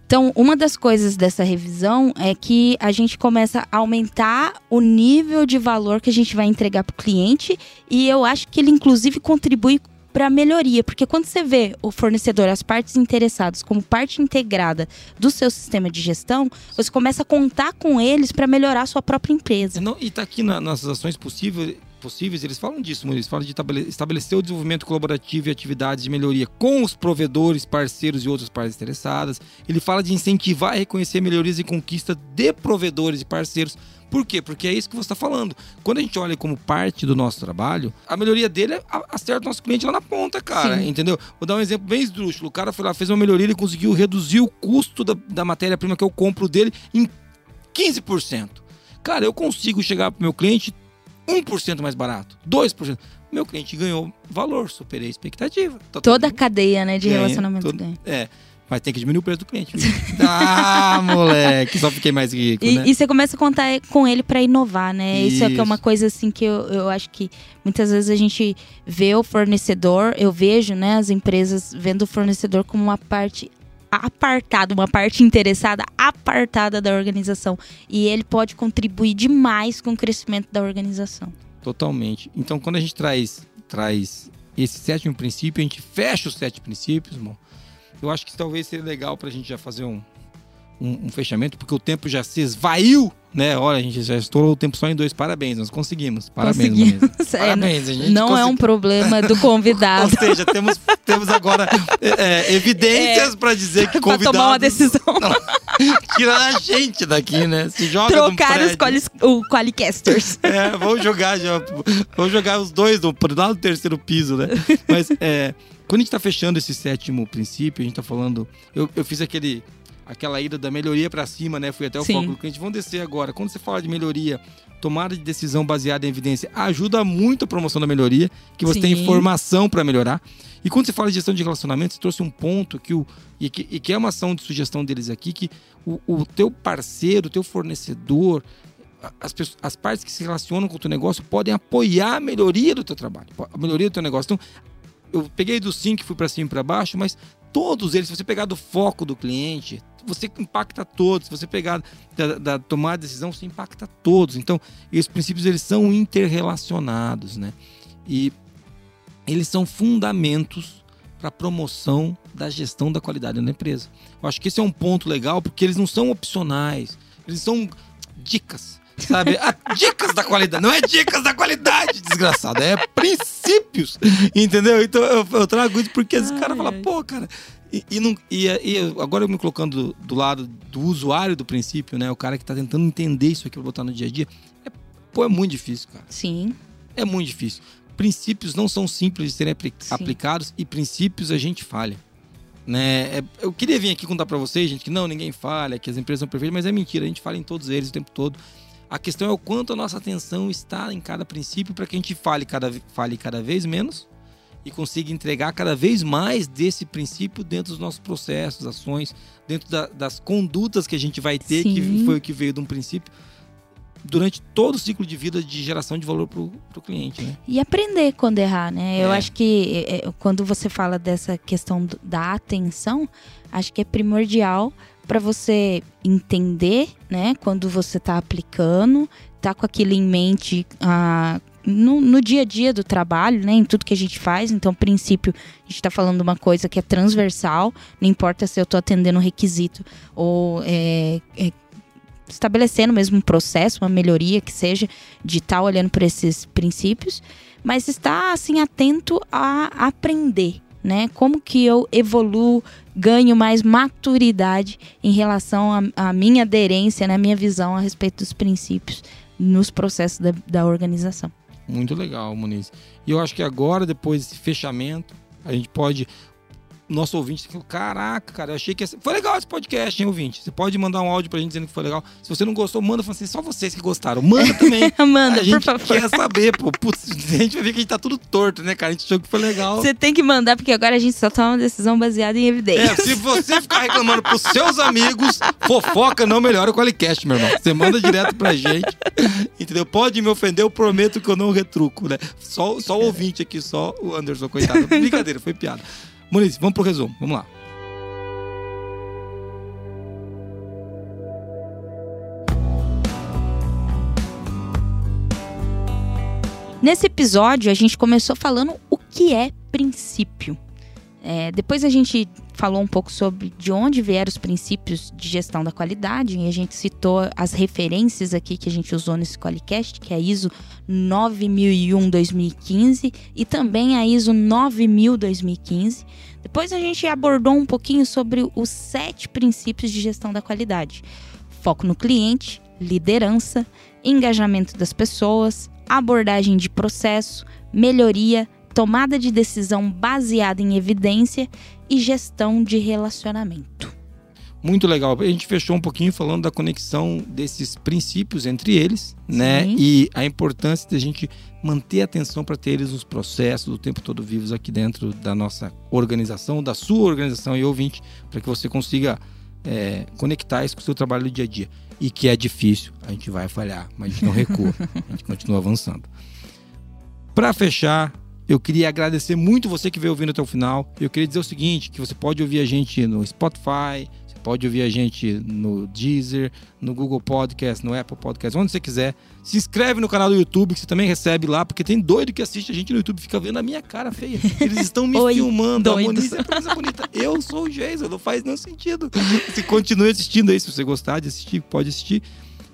Então, uma das coisas dessa revisão é que a gente começa a aumentar o nível de valor que a gente vai entregar para o cliente e eu acho que ele, inclusive, contribui para melhoria, porque quando você vê o fornecedor, as partes interessadas, como parte integrada do seu sistema de gestão, você começa a contar com eles para melhorar a sua própria empresa. Não, e tá aqui na- nas ações possíveis, possíveis, eles falam disso. Eles falam de estabele- estabelecer o desenvolvimento colaborativo e atividades de melhoria com os provedores, parceiros e outras partes interessadas. Ele fala de incentivar e reconhecer melhorias e conquista de provedores e parceiros. Por quê? Porque é isso que você está falando. Quando a gente olha como parte do nosso trabalho, a melhoria dele é acerta o nosso cliente lá na ponta, cara. Sim. Entendeu? Vou dar um exemplo bem esdrúxulo. O cara foi lá, fez uma melhoria, ele conseguiu reduzir o custo da, da matéria-prima que eu compro dele em 15%. Cara, eu consigo chegar pro meu cliente 1% mais barato, 2%. Meu cliente ganhou valor, superei a expectativa. Tá Toda a cadeia né, de ganha, relacionamento todo- ganha. É, mas tem que diminuir o preço do cliente. ah, moleque, só fiquei mais rico, E, né? e você começa a contar com ele para inovar, né? Isso. é que é uma Isso. coisa assim que eu, eu acho que muitas vezes a gente vê o fornecedor, eu vejo, né, as empresas vendo o fornecedor como uma parte apartada, uma parte interessada, apartada da organização. E ele pode contribuir demais com o crescimento da organização. Totalmente. Então, quando a gente traz, traz esse sétimo princípio, a gente fecha os sete princípios, irmão. Eu acho que talvez seria legal pra gente já fazer um, um, um fechamento, porque o tempo já se esvaiu, né? Olha, a gente já estourou o tempo só em dois. Parabéns, nós conseguimos. Parabéns, Conseguimos. É, Parabéns, a gente Não é um problema do Ou convidado seja, temos, temos agora é, é, evidências pra dizer que para convidados tomar uma decisão. tirar a gente daqui, né? Se joga Trocar os qualis, o Qualicasters. É, vamos jogar já. Vamos jogar os dois no, lá no terceiro piso, né? Mas é, quando a gente tá fechando esse sétimo princípio, a gente tá falando. Eu, eu fiz aquele. Aquela ida da melhoria pra cima, né? Fui até o Sim. foco do cliente. Vamos descer agora. Quando você fala de melhoria, tomada de decisão baseada em evidência ajuda muito a promoção da melhoria, que você tem Sim. informação para melhorar. E quando você fala de gestão de relacionamentos, você trouxe um ponto que o e que, e que é uma ação de sugestão deles aqui que o, o teu parceiro, o teu fornecedor, as, pessoas- as partes que se relacionam com o teu negócio podem apoiar a melhoria do teu trabalho, a melhoria do teu negócio. Então, eu peguei do 5 e fui para cima e para baixo, mas todos eles, se você pegar do foco do cliente, você impacta todos. Se você pegar da, da tomada de decisão, você impacta todos. Então, esses princípios eles são interrelacionados, né? E eles são fundamentos para a promoção da gestão da qualidade na empresa. Eu acho que esse é um ponto legal porque eles não são opcionais, eles são dicas. Sabe? A, dicas da qualidade. Não é dicas da qualidade, desgraçado. É princípios. Entendeu? Então eu, eu trago isso porque esse cara fala, pô, cara. E, e, não, e, e agora eu me colocando do, do, lado do usuário do princípio, né? O cara que tá tentando entender isso aqui pra botar no dia a dia. É, pô, é muito difícil, cara. Sim. É muito difícil. Princípios não são simples de serem Sim. aplicados e princípios a gente falha. Né? É, eu queria vir aqui contar para vocês, gente, que não, ninguém falha, que as empresas são perfeitas, mas é mentira, a gente fala em todos eles o tempo todo. A questão é o quanto a nossa atenção está em cada princípio para que a gente fale cada, fale cada vez menos e consiga entregar cada vez mais desse princípio dentro dos nossos processos, ações, dentro da, das condutas que a gente vai ter, Sim. que foi o que veio de um princípio durante todo o ciclo de vida de geração de valor para o cliente. Né? E aprender quando errar, né? É. Eu acho que é, é, quando você fala dessa questão da atenção, acho que é primordial para você entender, né? Quando você está aplicando, tá com aquilo em mente ah, no, no, dia a dia do trabalho, né? Em tudo que a gente faz. Então, princípio, a gente está falando uma coisa que é transversal, não importa se eu estou atendendo um requisito ou é, é, estabelecendo mesmo um processo, uma melhoria que seja de estar tá olhando para esses princípios, mas estar assim atento a aprender, né? Como que eu evoluo, ganho mais maturidade em relação à minha aderência, na né? minha visão a respeito dos princípios nos processos da, da organização. Muito legal, Muniz. E eu acho que agora, depois desse fechamento, a gente pode nosso ouvinte falou: Caraca, cara, eu achei que. Ser... Foi legal esse podcast, hein, ouvinte? Você pode mandar um áudio pra gente dizendo que foi legal. Se você não gostou, manda assim, só vocês que gostaram. Manda também. manda, a gente por favor. quer saber, pô. Putz, a gente vai ver que a gente tá tudo torto, né, cara? A gente achou que foi legal. Você tem que mandar, porque agora a gente só toma uma decisão baseada em evidências. É, se você ficar reclamando pros seus amigos, fofoca não melhora o Qualicast, meu irmão. Você manda direto pra gente. Entendeu? Pode me ofender, eu prometo que eu não retruco, né? Só, só o ouvinte aqui, só o Anderson, coitado. Brincadeira, foi piada. Muniz, vamos pro resumo. Vamos lá. Nesse episódio, a gente começou falando o que é princípio. É, depois a gente falou um pouco sobre de onde vieram os princípios de gestão da qualidade e a gente citou as referências aqui que a gente usou nesse Qualicast, que é a ISO 9001-2015 e também a ISO 9000-2015. Depois a gente abordou um pouquinho sobre os sete princípios de gestão da qualidade: foco no cliente, liderança, engajamento das pessoas, abordagem de processo, melhoria, tomada de decisão baseada em evidência e gestão de relacionamento. Muito legal. A gente fechou um pouquinho falando da conexão desses princípios entre eles, né? Sim. E a importância de a gente manter a atenção para ter eles nos processos o tempo todo vivos aqui dentro da nossa organização, da sua organização e ouvinte, para que você consiga é, conectar isso com o seu trabalho do dia a dia. E que é difícil, a gente vai falhar, mas a gente não recua, a gente continua avançando. Para fechar, eu queria agradecer muito você que veio ouvindo até o final. Eu queria dizer o seguinte, que você pode ouvir a gente no Spotify, você pode ouvir a gente no Deezer, no Google Podcast, no Apple Podcast, onde você quiser. Se inscreve no canal do YouTube, que você também recebe lá, porque tem doido que assiste a gente no YouTube, fica vendo a minha cara feia. Eles estão me Oi, filmando, doido. a Moniz é coisa bonita. Eu sou o Jason, não faz nenhum sentido. Se continue assistindo aí, se você gostar de assistir, pode assistir.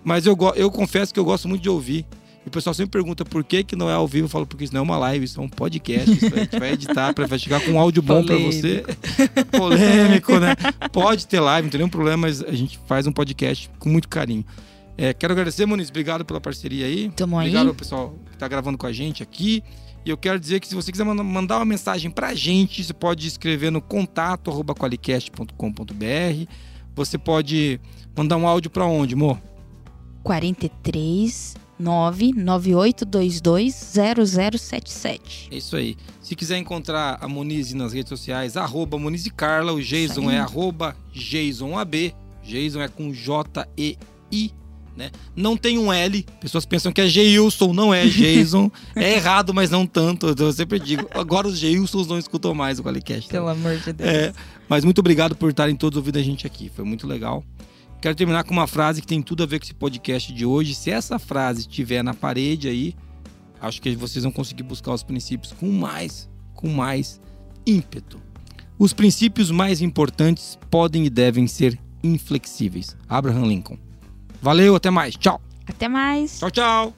Mas eu, eu confesso que eu gosto muito de ouvir. E o pessoal sempre pergunta por que, que não é ao vivo. Eu falo, porque isso não é uma live, isso é um podcast. Isso a gente vai editar para chegar com um áudio bom para você. Polêmico, né? Pode ter live, não tem nenhum problema, mas a gente faz um podcast com muito carinho. É, quero agradecer, Muniz. Obrigado pela parceria aí. Tamo Obrigado aí. ao pessoal que está gravando com a gente aqui. E eu quero dizer que se você quiser mandar uma mensagem para a gente, você pode escrever no contato qualicast.com.br. Você pode mandar um áudio para onde, amor? 43 998220077. É isso aí. Se quiser encontrar a Monize nas redes sociais, arroba Monize Carla, o Jason é arroba JasonAB. Jason é com J-E-I. Né? Não tem um L, pessoas pensam que é Geilson, não é Jason. é errado, mas não tanto. Eu sempre digo. Agora os Geilsons não escutam mais o Qualicast. Pelo amor de Deus. É, mas muito obrigado por estarem todos ouvindo a gente aqui. Foi muito legal. Quero terminar com uma frase que tem tudo a ver com esse podcast de hoje. Se essa frase estiver na parede aí, acho que vocês vão conseguir buscar os princípios com mais, com mais ímpeto. Os princípios mais importantes podem e devem ser inflexíveis. Abraham Lincoln. Valeu, até mais. Tchau. Até mais. Tchau, tchau.